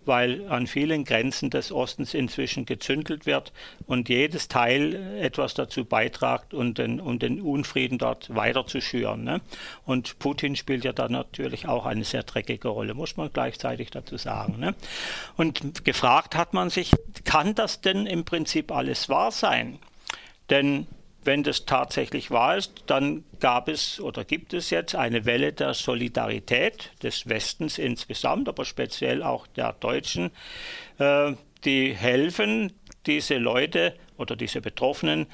weil an vielen Grenzen des Ostens inzwischen gezündelt wird und jedes Teil etwas dazu beitragt, um den, um den Unfrieden dort weiter zu schüren. Ne? Und Putin spielt ja da natürlich auch eine sehr dreckige Rolle, muss man gleichzeitig dazu sagen. Ne? Und gefragt hat man sich, kann das denn im Prinzip alles wahr sein? Denn wenn das tatsächlich wahr ist, dann gab es oder gibt es jetzt eine Welle der Solidarität des Westens insgesamt, aber speziell auch der Deutschen, äh, die helfen, diese Leute oder diese Betroffenen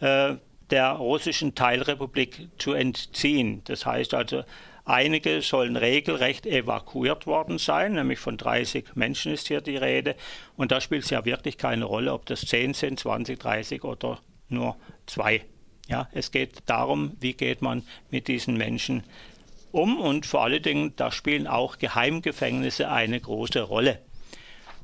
äh, der russischen Teilrepublik zu entziehen. Das heißt also, einige sollen regelrecht evakuiert worden sein, nämlich von 30 Menschen ist hier die Rede. Und da spielt es ja wirklich keine Rolle, ob das 10 sind, 20, 30 oder nur zwei. Ja, es geht darum, wie geht man mit diesen Menschen um und vor allen Dingen, da spielen auch Geheimgefängnisse eine große Rolle.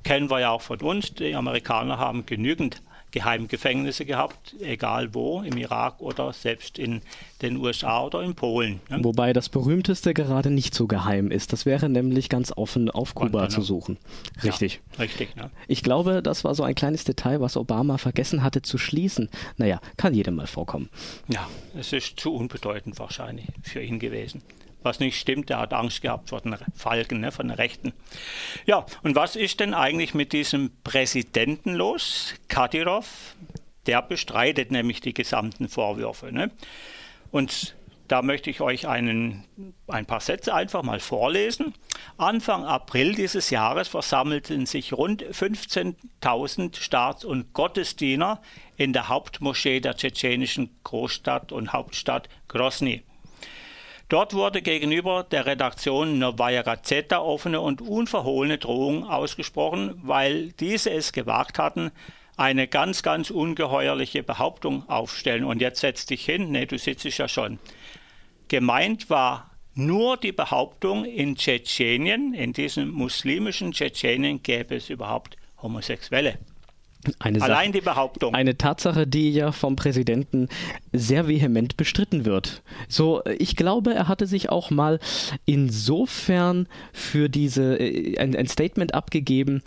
Kennen wir ja auch von uns, die Amerikaner haben genügend Geheimgefängnisse gehabt, egal wo, im Irak oder selbst in den USA oder in Polen. Ne? Wobei das berühmteste gerade nicht so geheim ist. Das wäre nämlich ganz offen auf Kuba zu suchen. Richtig. Ja, richtig. Ne? Ich glaube, das war so ein kleines Detail, was Obama vergessen hatte zu schließen. Naja, kann jedem mal vorkommen. Ja, es ist zu unbedeutend wahrscheinlich für ihn gewesen was nicht stimmt. Er hat Angst gehabt vor den Falken, ne, von den Rechten. Ja, und was ist denn eigentlich mit diesem Präsidenten los? Kadyrov, der bestreitet nämlich die gesamten Vorwürfe. Ne? Und da möchte ich euch einen, ein paar Sätze einfach mal vorlesen. Anfang April dieses Jahres versammelten sich rund 15.000 Staats- und Gottesdiener in der Hauptmoschee der tschetschenischen Großstadt und Hauptstadt Grosny. Dort wurde gegenüber der Redaktion Novaya Gazeta offene und unverhohlene Drohung ausgesprochen, weil diese es gewagt hatten, eine ganz, ganz ungeheuerliche Behauptung aufstellen. Und jetzt setz dich hin, nee, du sitzt ja schon. Gemeint war nur die Behauptung, in Tschetschenien, in diesem muslimischen Tschetschenien, gäbe es überhaupt Homosexuelle. Eine Allein Sache, die Behauptung. Eine Tatsache, die ja vom Präsidenten sehr vehement bestritten wird. So, ich glaube, er hatte sich auch mal insofern für diese äh, ein, ein Statement abgegeben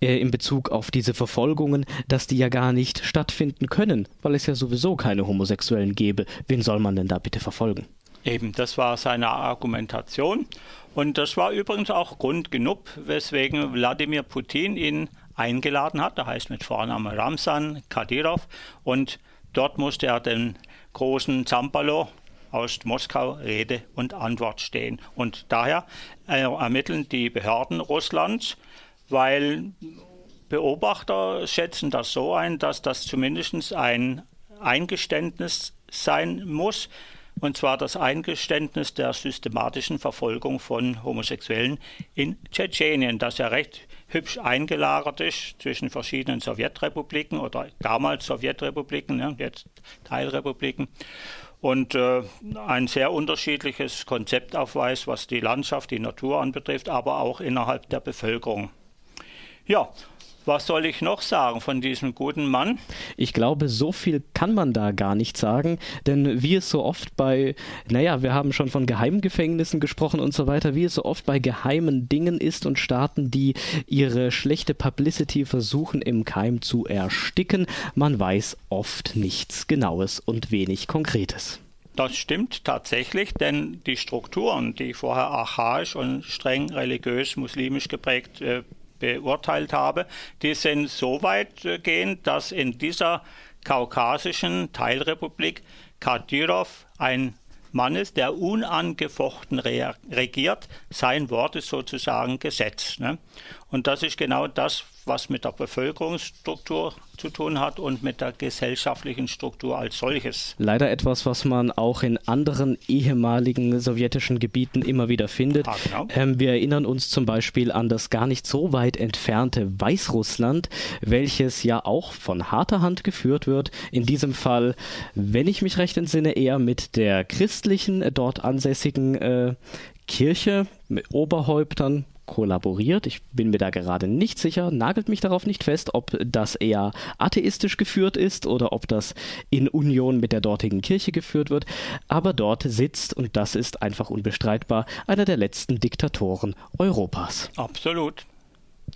äh, in Bezug auf diese Verfolgungen, dass die ja gar nicht stattfinden können, weil es ja sowieso keine Homosexuellen gäbe. Wen soll man denn da bitte verfolgen? Eben, das war seine Argumentation. Und das war übrigens auch Grund genug, weswegen Wladimir Putin ihn eingeladen hat. Der heißt mit Vornamen Ramsan Kadyrov. Und dort musste er den großen Zampalo aus Moskau Rede und Antwort stehen. Und daher äh, ermitteln die Behörden Russlands, weil Beobachter schätzen das so ein, dass das zumindest ein Eingeständnis sein muss, und zwar das Eingeständnis der systematischen Verfolgung von Homosexuellen in Tschetschenien, das ja recht hübsch eingelagert ist zwischen verschiedenen Sowjetrepubliken oder damals Sowjetrepubliken, ne, jetzt Teilrepubliken. Und äh, ein sehr unterschiedliches Konzept aufweist, was die Landschaft, die Natur anbetrifft, aber auch innerhalb der Bevölkerung. Ja, was soll ich noch sagen von diesem guten Mann? Ich glaube, so viel kann man da gar nicht sagen, denn wie es so oft bei, naja, wir haben schon von Geheimgefängnissen gesprochen und so weiter, wie es so oft bei geheimen Dingen ist und Staaten, die ihre schlechte Publicity versuchen im Keim zu ersticken, man weiß oft nichts Genaues und wenig Konkretes. Das stimmt tatsächlich, denn die Strukturen, die vorher archaisch und streng religiös muslimisch geprägt äh, beurteilt habe, die sind so weit äh, gehend, dass in dieser kaukasischen Teilrepublik Kadyrov ein Mann ist, der unangefochten regiert. Sein Wort ist sozusagen Gesetz. Ne? Und das ist genau das, was mit der Bevölkerungsstruktur zu tun hat und mit der gesellschaftlichen Struktur als solches. Leider etwas, was man auch in anderen ehemaligen sowjetischen Gebieten immer wieder findet. Ah, genau. ähm, wir erinnern uns zum Beispiel an das gar nicht so weit entfernte Weißrussland, welches ja auch von harter Hand geführt wird. In diesem Fall, wenn ich mich recht entsinne, eher mit der christlichen, dort ansässigen äh, Kirche, mit Oberhäuptern, kollaboriert. Ich bin mir da gerade nicht sicher, nagelt mich darauf nicht fest, ob das eher atheistisch geführt ist oder ob das in Union mit der dortigen Kirche geführt wird. Aber dort sitzt, und das ist einfach unbestreitbar, einer der letzten Diktatoren Europas. Absolut.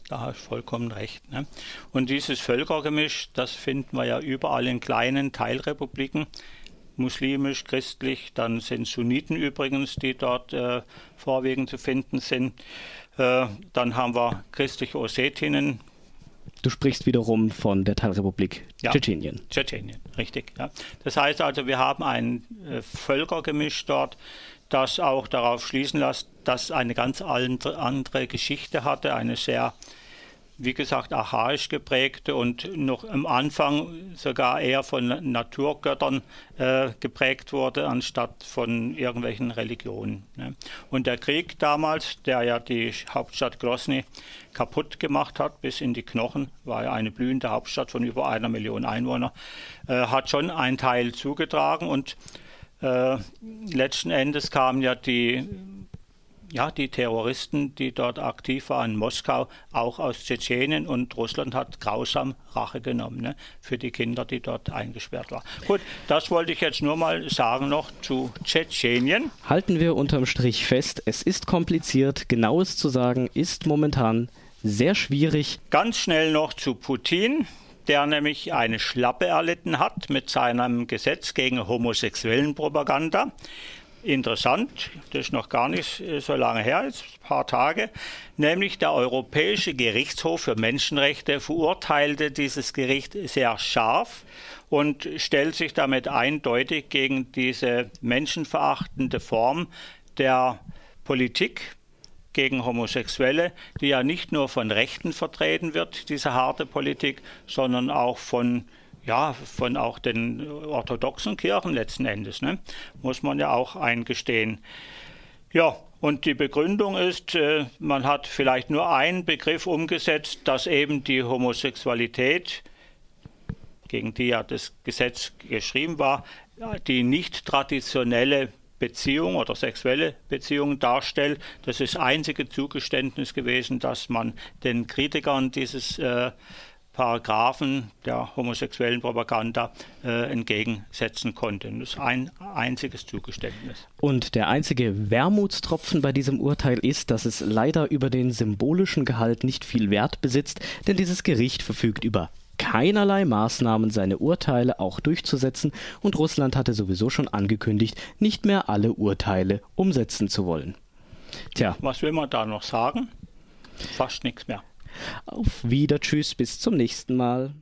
Da hast du vollkommen recht. Ne? Und dieses Völkergemisch, das finden wir ja überall in kleinen Teilrepubliken, muslimisch, christlich, dann sind Sunniten übrigens, die dort äh, vorwiegend zu finden sind. Äh, dann haben wir christliche Ossetinnen, Du sprichst wiederum von der Teilrepublik ja, Tschetschenien. Tschetschenien, richtig. Ja. Das heißt also, wir haben ein äh, Völkergemisch dort, das auch darauf schließen lässt, dass eine ganz andere Geschichte hatte, eine sehr wie gesagt, archaisch geprägte und noch am Anfang sogar eher von Naturgöttern äh, geprägt wurde, anstatt von irgendwelchen Religionen. Ne? Und der Krieg damals, der ja die Hauptstadt Grozny kaputt gemacht hat, bis in die Knochen, war ja eine blühende Hauptstadt von über einer Million Einwohnern, äh, hat schon einen Teil zugetragen und äh, letzten Endes kamen ja die ja, die Terroristen, die dort aktiv waren in Moskau, auch aus Tschetschenien und Russland hat grausam Rache genommen ne, für die Kinder, die dort eingesperrt waren. Gut, das wollte ich jetzt nur mal sagen noch zu Tschetschenien. Halten wir unterm Strich fest, es ist kompliziert, genaues zu sagen ist momentan sehr schwierig. Ganz schnell noch zu Putin der nämlich eine Schlappe erlitten hat mit seinem Gesetz gegen homosexuellen Propaganda interessant, das ist noch gar nicht äh, so lange her, jetzt ein paar Tage, nämlich der Europäische Gerichtshof für Menschenrechte verurteilte dieses Gericht sehr scharf und stellt sich damit eindeutig gegen diese menschenverachtende Form der Politik gegen Homosexuelle, die ja nicht nur von Rechten vertreten wird, diese harte Politik, sondern auch von ja, von auch den orthodoxen Kirchen letzten Endes, ne? muss man ja auch eingestehen. Ja, und die Begründung ist, äh, man hat vielleicht nur einen Begriff umgesetzt, dass eben die Homosexualität, gegen die ja das Gesetz geschrieben war, die nicht traditionelle Beziehung oder sexuelle Beziehung darstellt. Das ist das einzige Zugeständnis gewesen, dass man den Kritikern dieses äh, Paragraphen der homosexuellen Propaganda äh, entgegensetzen konnte. Das ist ein einziges Zugeständnis. Und der einzige Wermutstropfen bei diesem Urteil ist, dass es leider über den symbolischen Gehalt nicht viel Wert besitzt, denn dieses Gericht verfügt über keinerlei Maßnahmen, seine Urteile auch durchzusetzen, und Russland hatte sowieso schon angekündigt, nicht mehr alle Urteile umsetzen zu wollen. Tja. Was will man da noch sagen? Fast nichts mehr. Auf Wieder, tschüss, bis zum nächsten Mal.